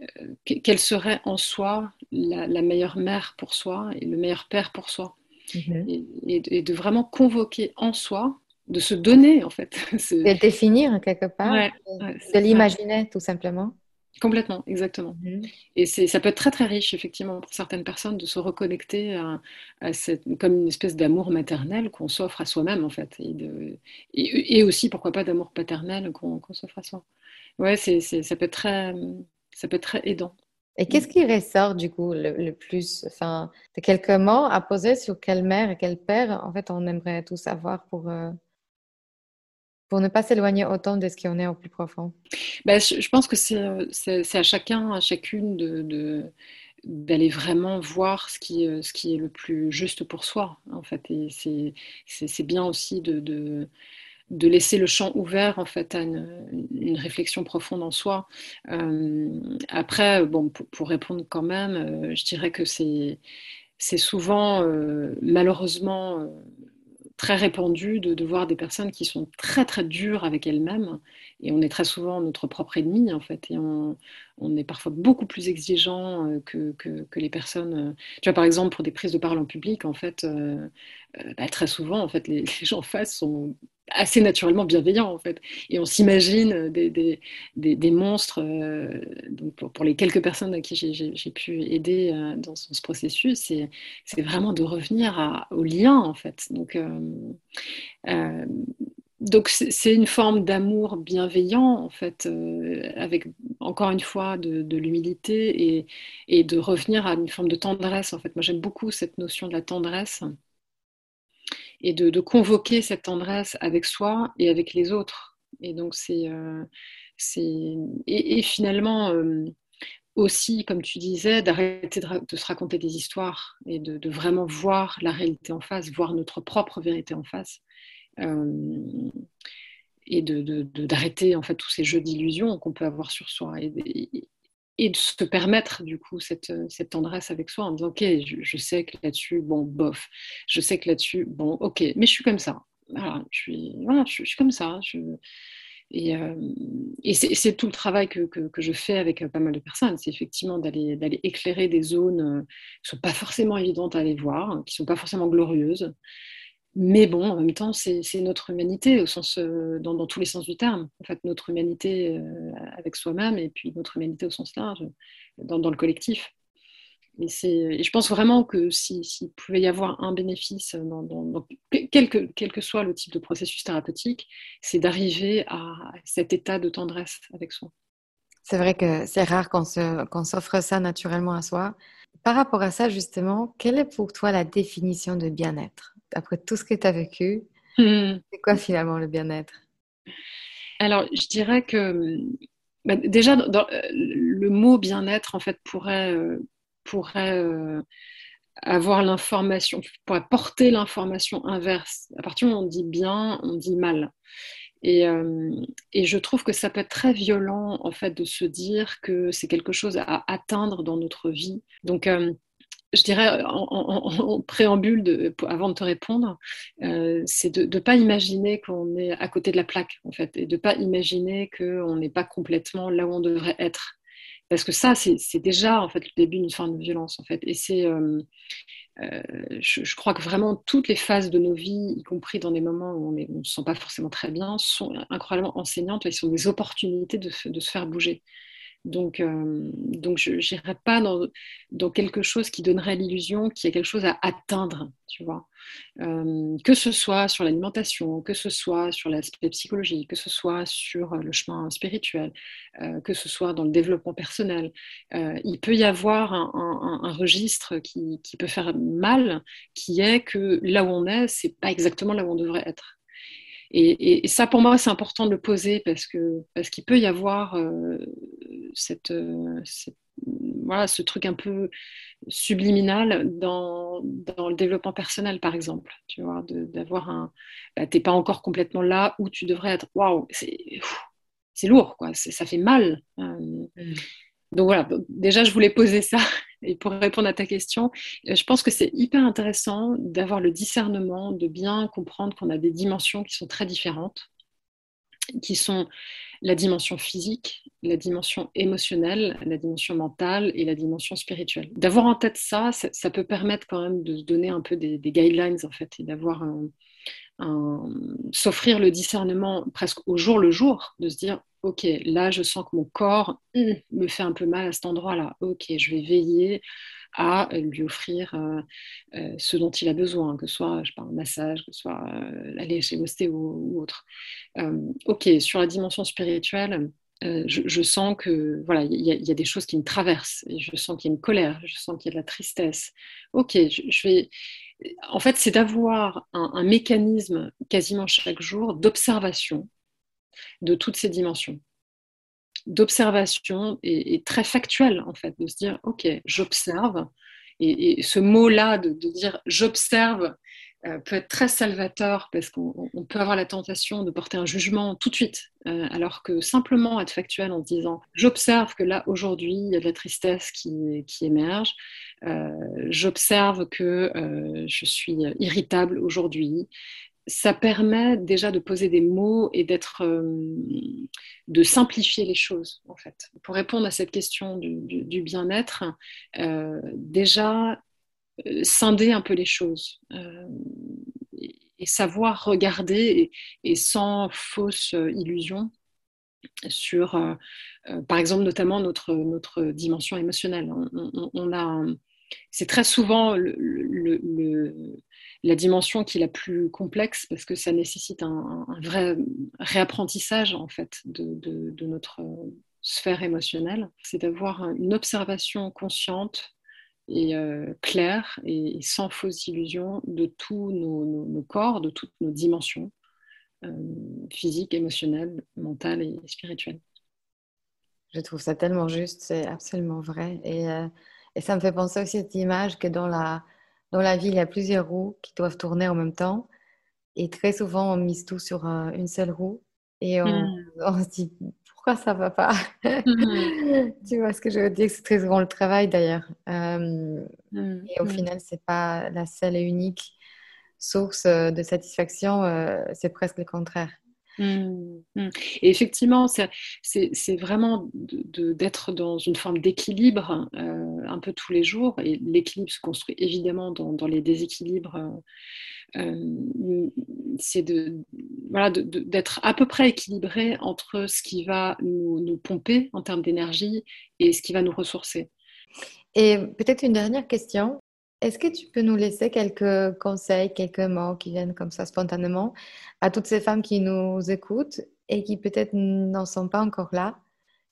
euh, quelle serait en soi la, meilleure mère pour soi et le meilleur père pour soi. Mm-hmm. Et, de vraiment convoquer en soi, de se donner en fait. De définir quelque part, de l'imaginer tout simplement. Complètement, exactement. Mhm. Et ça peut être très très riche, effectivement, pour certaines personnes, de se reconnecter à, cette, comme une espèce d'amour maternel qu'on s'offre à soi-même, en fait. Et, de, et, aussi, pourquoi pas, d'amour paternel qu'on s'offre à soi. Ouais, c'est, ça, peut être très, ça peut être très aidant. Et qu'est-ce qui ressort, du coup, le, plus enfin, de quelques mots à poser sur quelle mère et quel père, en fait, on aimerait tout savoir pour... Euh, pour ne pas s'éloigner autant de ce qui en est au plus profond ben, je, pense que c'est à chacun, à chacune de, d'aller vraiment voir ce qui, ce qui est le plus juste pour soi, en fait. Et c'est bien aussi de, de, laisser le champ ouvert, en fait, à une, réflexion profonde en soi. Euh, après, bon, pour, répondre quand même, euh, je dirais que c'est souvent, euh, malheureusement, très répandu de, de, voir des personnes qui sont très très dures avec elles-mêmes. Et on est très souvent notre propre ennemi en fait. Et on, est parfois beaucoup plus exigeant euh, que, que, les personnes euh, tu vois par exemple pour des prises de parole en public en fait euh, bah, très souvent en fait les, les gens en face sont assez naturellement bienveillant en fait. Et on s'imagine des, des, des, monstres, euh, donc pour, les quelques personnes à qui j'ai pu aider euh, dans ce, processus, c'est vraiment de revenir à, au lien en fait. Donc, euh, donc c'est une forme d'amour bienveillant en fait, avec encore une fois de, de l'humilité et, et, de revenir à une forme de tendresse en fait. Moi j'aime beaucoup cette notion de la tendresse et de, convoquer cette tendresse avec soi et avec les autres. Et donc, c'est. Euh, et, et, finalement, euh, aussi, comme tu disais, d'arrêter de, se raconter des histoires et de, vraiment voir la réalité en face, voir notre propre vérité en face. Euh, et d'arrêter en fait tous ces jeux d'illusions qu'on peut avoir sur soi et, de se permettre du coup cette, cette, tendresse avec soi en disant ok je, sais que là-dessus bon bof je sais que là-dessus bon ok mais je suis comme ça voilà, je suis voilà, je, suis comme ça et, euh, et c'est tout le travail que, que, que, je fais avec pas mal de personnes. C'est effectivement d'aller éclairer des zones euh, qui ne sont pas forcément évidentes à aller voir, qui ne sont pas forcément glorieuses. Mais bon, en même temps, c'est notre humanité au sens, euh, dans, dans, tous les sens du terme. En fait, notre humanité avec soi-même et puis notre humanité au sens large, dans, dans le collectif. Et, je pense vraiment que s'il pouvait y avoir un bénéfice, dans, quel, que, soit le type de processus thérapeutique, c'est d'arriver à cet état de tendresse avec soi. C'est vrai que c'est rare qu'on s'offre ça naturellement à soi. Par rapport à ça, justement, quelle est pour toi la définition de bien-être? Après tout ce que tu as vécu, hmm. c'est quoi finalement le bien-être? Alors, je dirais que bah, déjà, le mot bien-être, en fait, pourrait euh, pourrait euh, avoir l'information, pourrait porter l'information inverse. À partir du moment où on dit bien, on dit mal. Et, euh, et, je trouve que ça peut être très violent en fait de se dire que c'est quelque chose à atteindre dans notre vie. Donc euh, je dirais en, préambule, avant de te répondre, c'est de ne pas imaginer qu'on est à côté de la plaque, en fait, et de ne pas imaginer qu'on n'est pas complètement là où on devrait être. Parce que ça, c'est déjà en fait le début d'une forme de violence en fait. Et c'est, euh, euh, je, crois que vraiment toutes les phases de nos vies, y compris dans des moments où on ne se sent pas forcément très bien, sont incroyablement enseignantes et sont des opportunités de se faire bouger. Donc, euh, donc je n'irai pas dans, quelque chose qui donnerait l'illusion qu'il y a quelque chose à atteindre, tu vois. Euh, que ce soit sur l'alimentation, que ce soit sur l'aspect psychologique, que ce soit sur le chemin spirituel, euh, que ce soit dans le développement personnel. il peut y avoir un, un, registre qui, qui, peut faire mal, qui est que là où on est, c'est pas exactement là où on devrait être. Et, ça, pour moi, c'est important de le poser parce que parce qu'il peut y avoir euh, cette, euh, voilà, ce truc un peu subliminal dans, dans, le développement personnel, par exemple. Tu vois, d'avoir un, bah, t'es pas encore complètement là où tu devrais être. Waouh, c'est lourd, quoi. Ça fait mal. Euh, mm. Donc voilà, déjà je voulais poser ça et pour répondre à ta question, euh, je pense que c'est hyper intéressant d'avoir le discernement, de bien comprendre qu'on a des dimensions qui sont très différentes, qui sont la dimension physique, la dimension émotionnelle, la dimension mentale et la dimension spirituelle. D'avoir en tête ça, ça, peut permettre quand même de se donner un peu des, guidelines en fait et d'avoir s'offrir le discernement presque au jour le jour, de se dire ok, là je sens que mon corps hmm, me fait un peu mal à cet endroit-là. Ok, je vais veiller à lui offrir euh, euh, ce dont il a besoin, que ce soit je parle, un massage, que ce soit euh, aller chez l'ostéo ou autre. ok, sur la dimension spirituelle, je, sens que voilà, il y, a des choses qui me traversent. Et je sens qu'il y a une colère, je sens qu'il y a de la tristesse. Ok, je, vais. En fait, c'est d'avoir un, mécanisme quasiment chaque jour d'observation de toutes ces dimensions d'observation et, très factuel en fait, de se dire ok, j'observe. Et, ce mot-là de, dire j'observe peut être très salvateur parce qu'on peut avoir la tentation de porter un jugement tout de suite, euh, alors que simplement être factuel en se disant j'observe que là aujourd'hui il y a de la tristesse qui, qui émerge, euh, j'observe que je suis irritable aujourd'hui, ça permet déjà de poser des mots et d'être, euh, de simplifier les choses en fait. Pour répondre à cette question du, bien-être, euh, déjà euh, scinder un peu les choses et, savoir regarder et, sans fausse illusion sur, par exemple, notamment notre, notre dimension émotionnelle. On, a, c'est très souvent le la dimension qui est la plus complexe parce que ça nécessite un, vrai réapprentissage en fait de, notre sphère émotionnelle. C'est d'avoir une observation consciente et clair et, sans fausse illusion de tous nos, corps, de toutes nos dimensions physiques, émotionnelles, mentales et spirituelles. Je trouve ça tellement juste, c'est absolument vrai. Et, et, ça me fait penser aussi à cette image que dans la, dans la vie, il y a plusieurs roues qui doivent tourner en même temps. Et très souvent, on mise tout sur une seule roue. Et on, hmm. on se dit, pourquoi ça va pas? Hmm. Tu vois ce que je veux dire C'est très souvent le travail d'ailleurs. Euh, hmm. Et au final, c'est pas la seule et unique source euh, de satisfaction, euh, c'est presque le contraire. Et effectivement, c'est vraiment d'être dans une forme d'équilibre un peu tous les jours. Et l'équilibre se construit évidemment dans, les déséquilibres euh, c'est de voilà d'être à peu près équilibré entre ce qui va nous, pomper en termes d'énergie et ce qui va nous ressourcer. Et peut-être une dernière question. Est-ce que tu peux nous laisser quelques conseils, quelques mots qui viennent comme ça spontanément à toutes ces femmes qui nous écoutent et qui peut-être n'en sont pas encore là,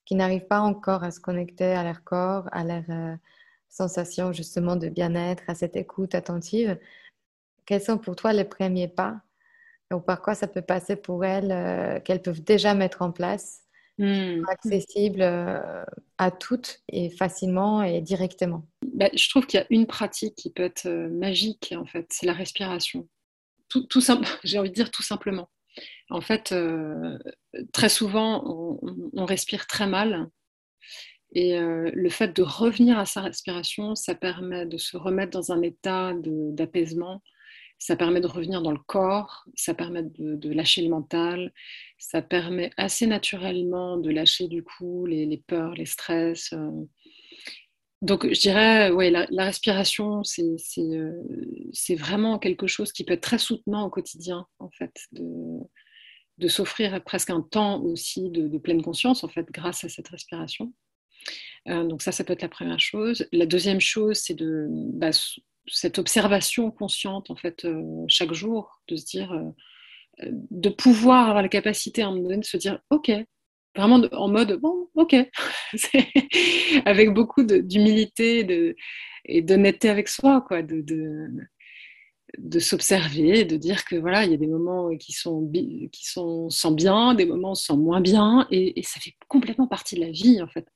qui n'arrivent pas encore à se connecter à leur corps, à leur euh, sensation justement de bien-être, à cette écoute attentive? Quels sont pour toi les premiers pas ou par quoi ça peut passer pour elles, euh, qu'elles peuvent déjà mettre en place, mmh. accessible euh, à toutes et facilement et directement bah, Je trouve qu'il y a une pratique qui peut être euh, magique, en fait, c'est la respiration. Tout, tout J'ai envie de dire tout simplement. En fait, très souvent, on, on, respire très mal. Et le fait de revenir à sa respiration, ça permet de se remettre dans un état d'apaisement ça permet de revenir dans le corps, ça permet de, lâcher le mental, ça permet assez naturellement de lâcher du coup les, peurs, les stress. Euh. Donc je dirais, ouais, la, respiration, euh, c'est vraiment quelque chose qui peut être très soutenant au quotidien, en fait, de, s'offrir presque un temps aussi de, pleine conscience, en fait, grâce à cette respiration. Euh, donc ça, ça peut être la première chose. La deuxième chose, c'est de bah, cette observation consciente en fait euh, chaque jour, de se dire, euh, de pouvoir avoir la capacité à un moment donné de se dire, ok, vraiment en mode bon, ok, avec beaucoup d'humilité et d'honnêteté avec soi, quoi, de, de, s'observer, de dire que voilà, il y a des moments qui sont qui sont sans bien, des moments sans moins bien, et, ça fait complètement partie de la vie en fait.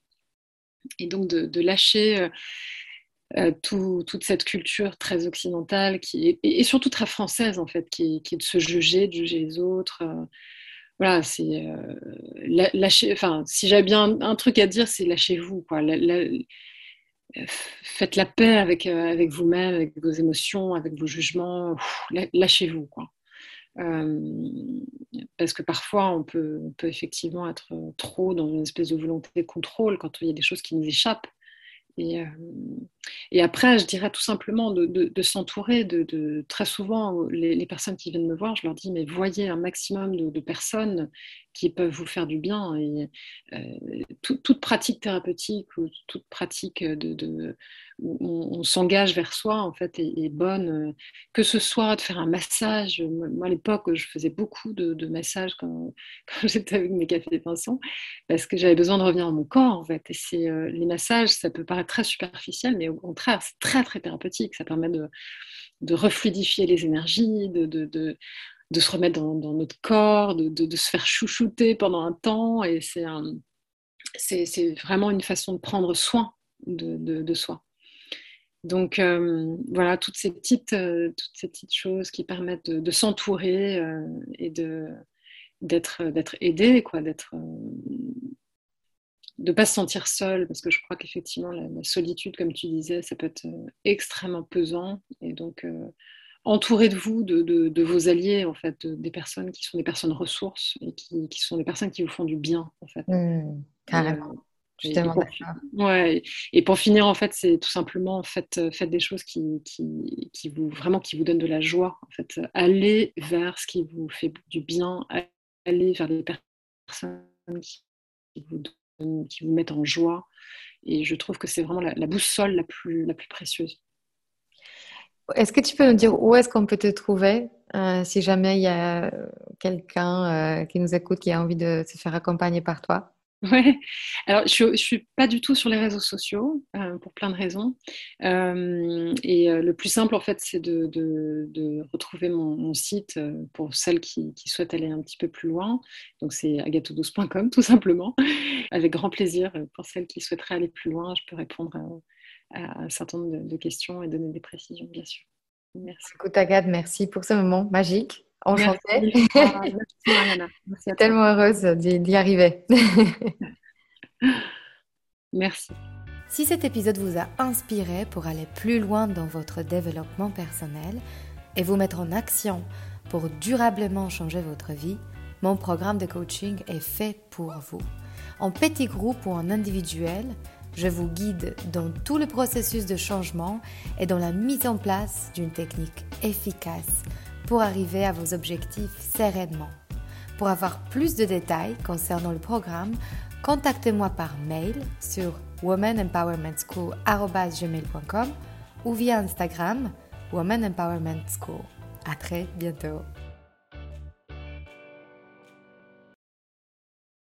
Et donc de, lâcher euh, toute cette culture très occidentale qui est, et, surtout très française en fait, qui est, de se juger, de juger les autres. Euh, voilà, c'est euh, lâcher. Enfin, si j'avais bien un, truc à dire, c'est lâchez-vous, quoi. faites la paix avec avec vous-même, avec vos émotions, avec vos jugements. Lâchez-vous, quoi. parce que parfois, on peut effectivement être trop dans une espèce de volonté de contrôle quand il y a des choses qui nous échappent. Et, et, après, je dirais tout simplement de, s'entourer de, très souvent les, personnes qui viennent me voir, je leur dis mais voyez un maximum de, personnes qui peuvent vous faire du bien. Et toute pratique thérapeutique ou toute pratique de, on, s'engage vers soi en fait est, bonne, euh, que ce soit de faire un massage. Moi à l'époque, je faisais beaucoup de, massages quand, j'étais avec mes cafés pinsons parce que j'avais besoin de revenir dans mon corps en fait. Et c'est euh, les massages, ça peut paraître très superficiel, mais au contraire, c'est très très thérapeutique. Ça permet de, de refluidifier les énergies, de, de, de se remettre dans, notre corps, de, de, se faire chouchouter pendant un temps. Et c'est c'est vraiment une façon de prendre soin de, soi. Donc euh, voilà, toutes ces, petites, euh, toutes ces petites choses qui permettent de, s'entourer euh, et d'être aidé, quoi, d'être de ne pas se sentir seul, parce que je crois qu'effectivement, la, solitude, comme tu disais, ça peut être extrêmement pesant. Et donc, entouré de vous, de, vos alliés, en fait, des personnes qui sont des personnes ressources et qui, sont des personnes qui vous font du bien, en fait. Mmh, carrément. Et, pour, ouais, et pour finir, en fait, c'est tout simplement faites, faites des choses qui, qui, qui, vous vraiment qui vous donnent de la joie. En fait, allez vers ce qui vous fait du bien, allez vers les personnes qui vous, qui vous mettent en joie. Et je trouve que c'est vraiment la, boussole la plus, la plus précieuse. Est-ce que tu peux nous dire où est-ce qu'on peut te trouver euh, si jamais il y a quelqu'un euh, qui nous écoute qui a envie de se faire accompagner par toi? Ouais, alors je ne suis pas du tout sur les réseaux sociaux euh, pour plein de raisons. Euh, et euh, le plus simple, en fait, c'est de, de, retrouver mon, site pour celles qui, souhaitent aller un petit peu plus loin. Donc c'est agatodouce.com tout simplement. Avec grand plaisir, pour celles qui souhaiteraient aller plus loin, je peux répondre à, un certain nombre de, questions et donner des précisions, bien sûr. Merci. Écoute, Agathe, merci pour ce moment magique. Enchantée. Merci, Tellement heureuse d'y arriver. Merci. Si cet épisode vous a inspiré pour aller plus loin dans votre développement personnel et vous mettre en action pour durablement changer votre vie, mon programme de coaching est fait pour vous. En petit groupe ou en individuel, je vous guide dans tout le processus de changement et dans la mise en place d'une technique efficace pour arriver à vos objectifs sereinement. Pour avoir plus de détails concernant le programme, contactez-moi par mail sur womanempowermentschool.com ou via Instagram Woman Empowerment School. À très bientôt.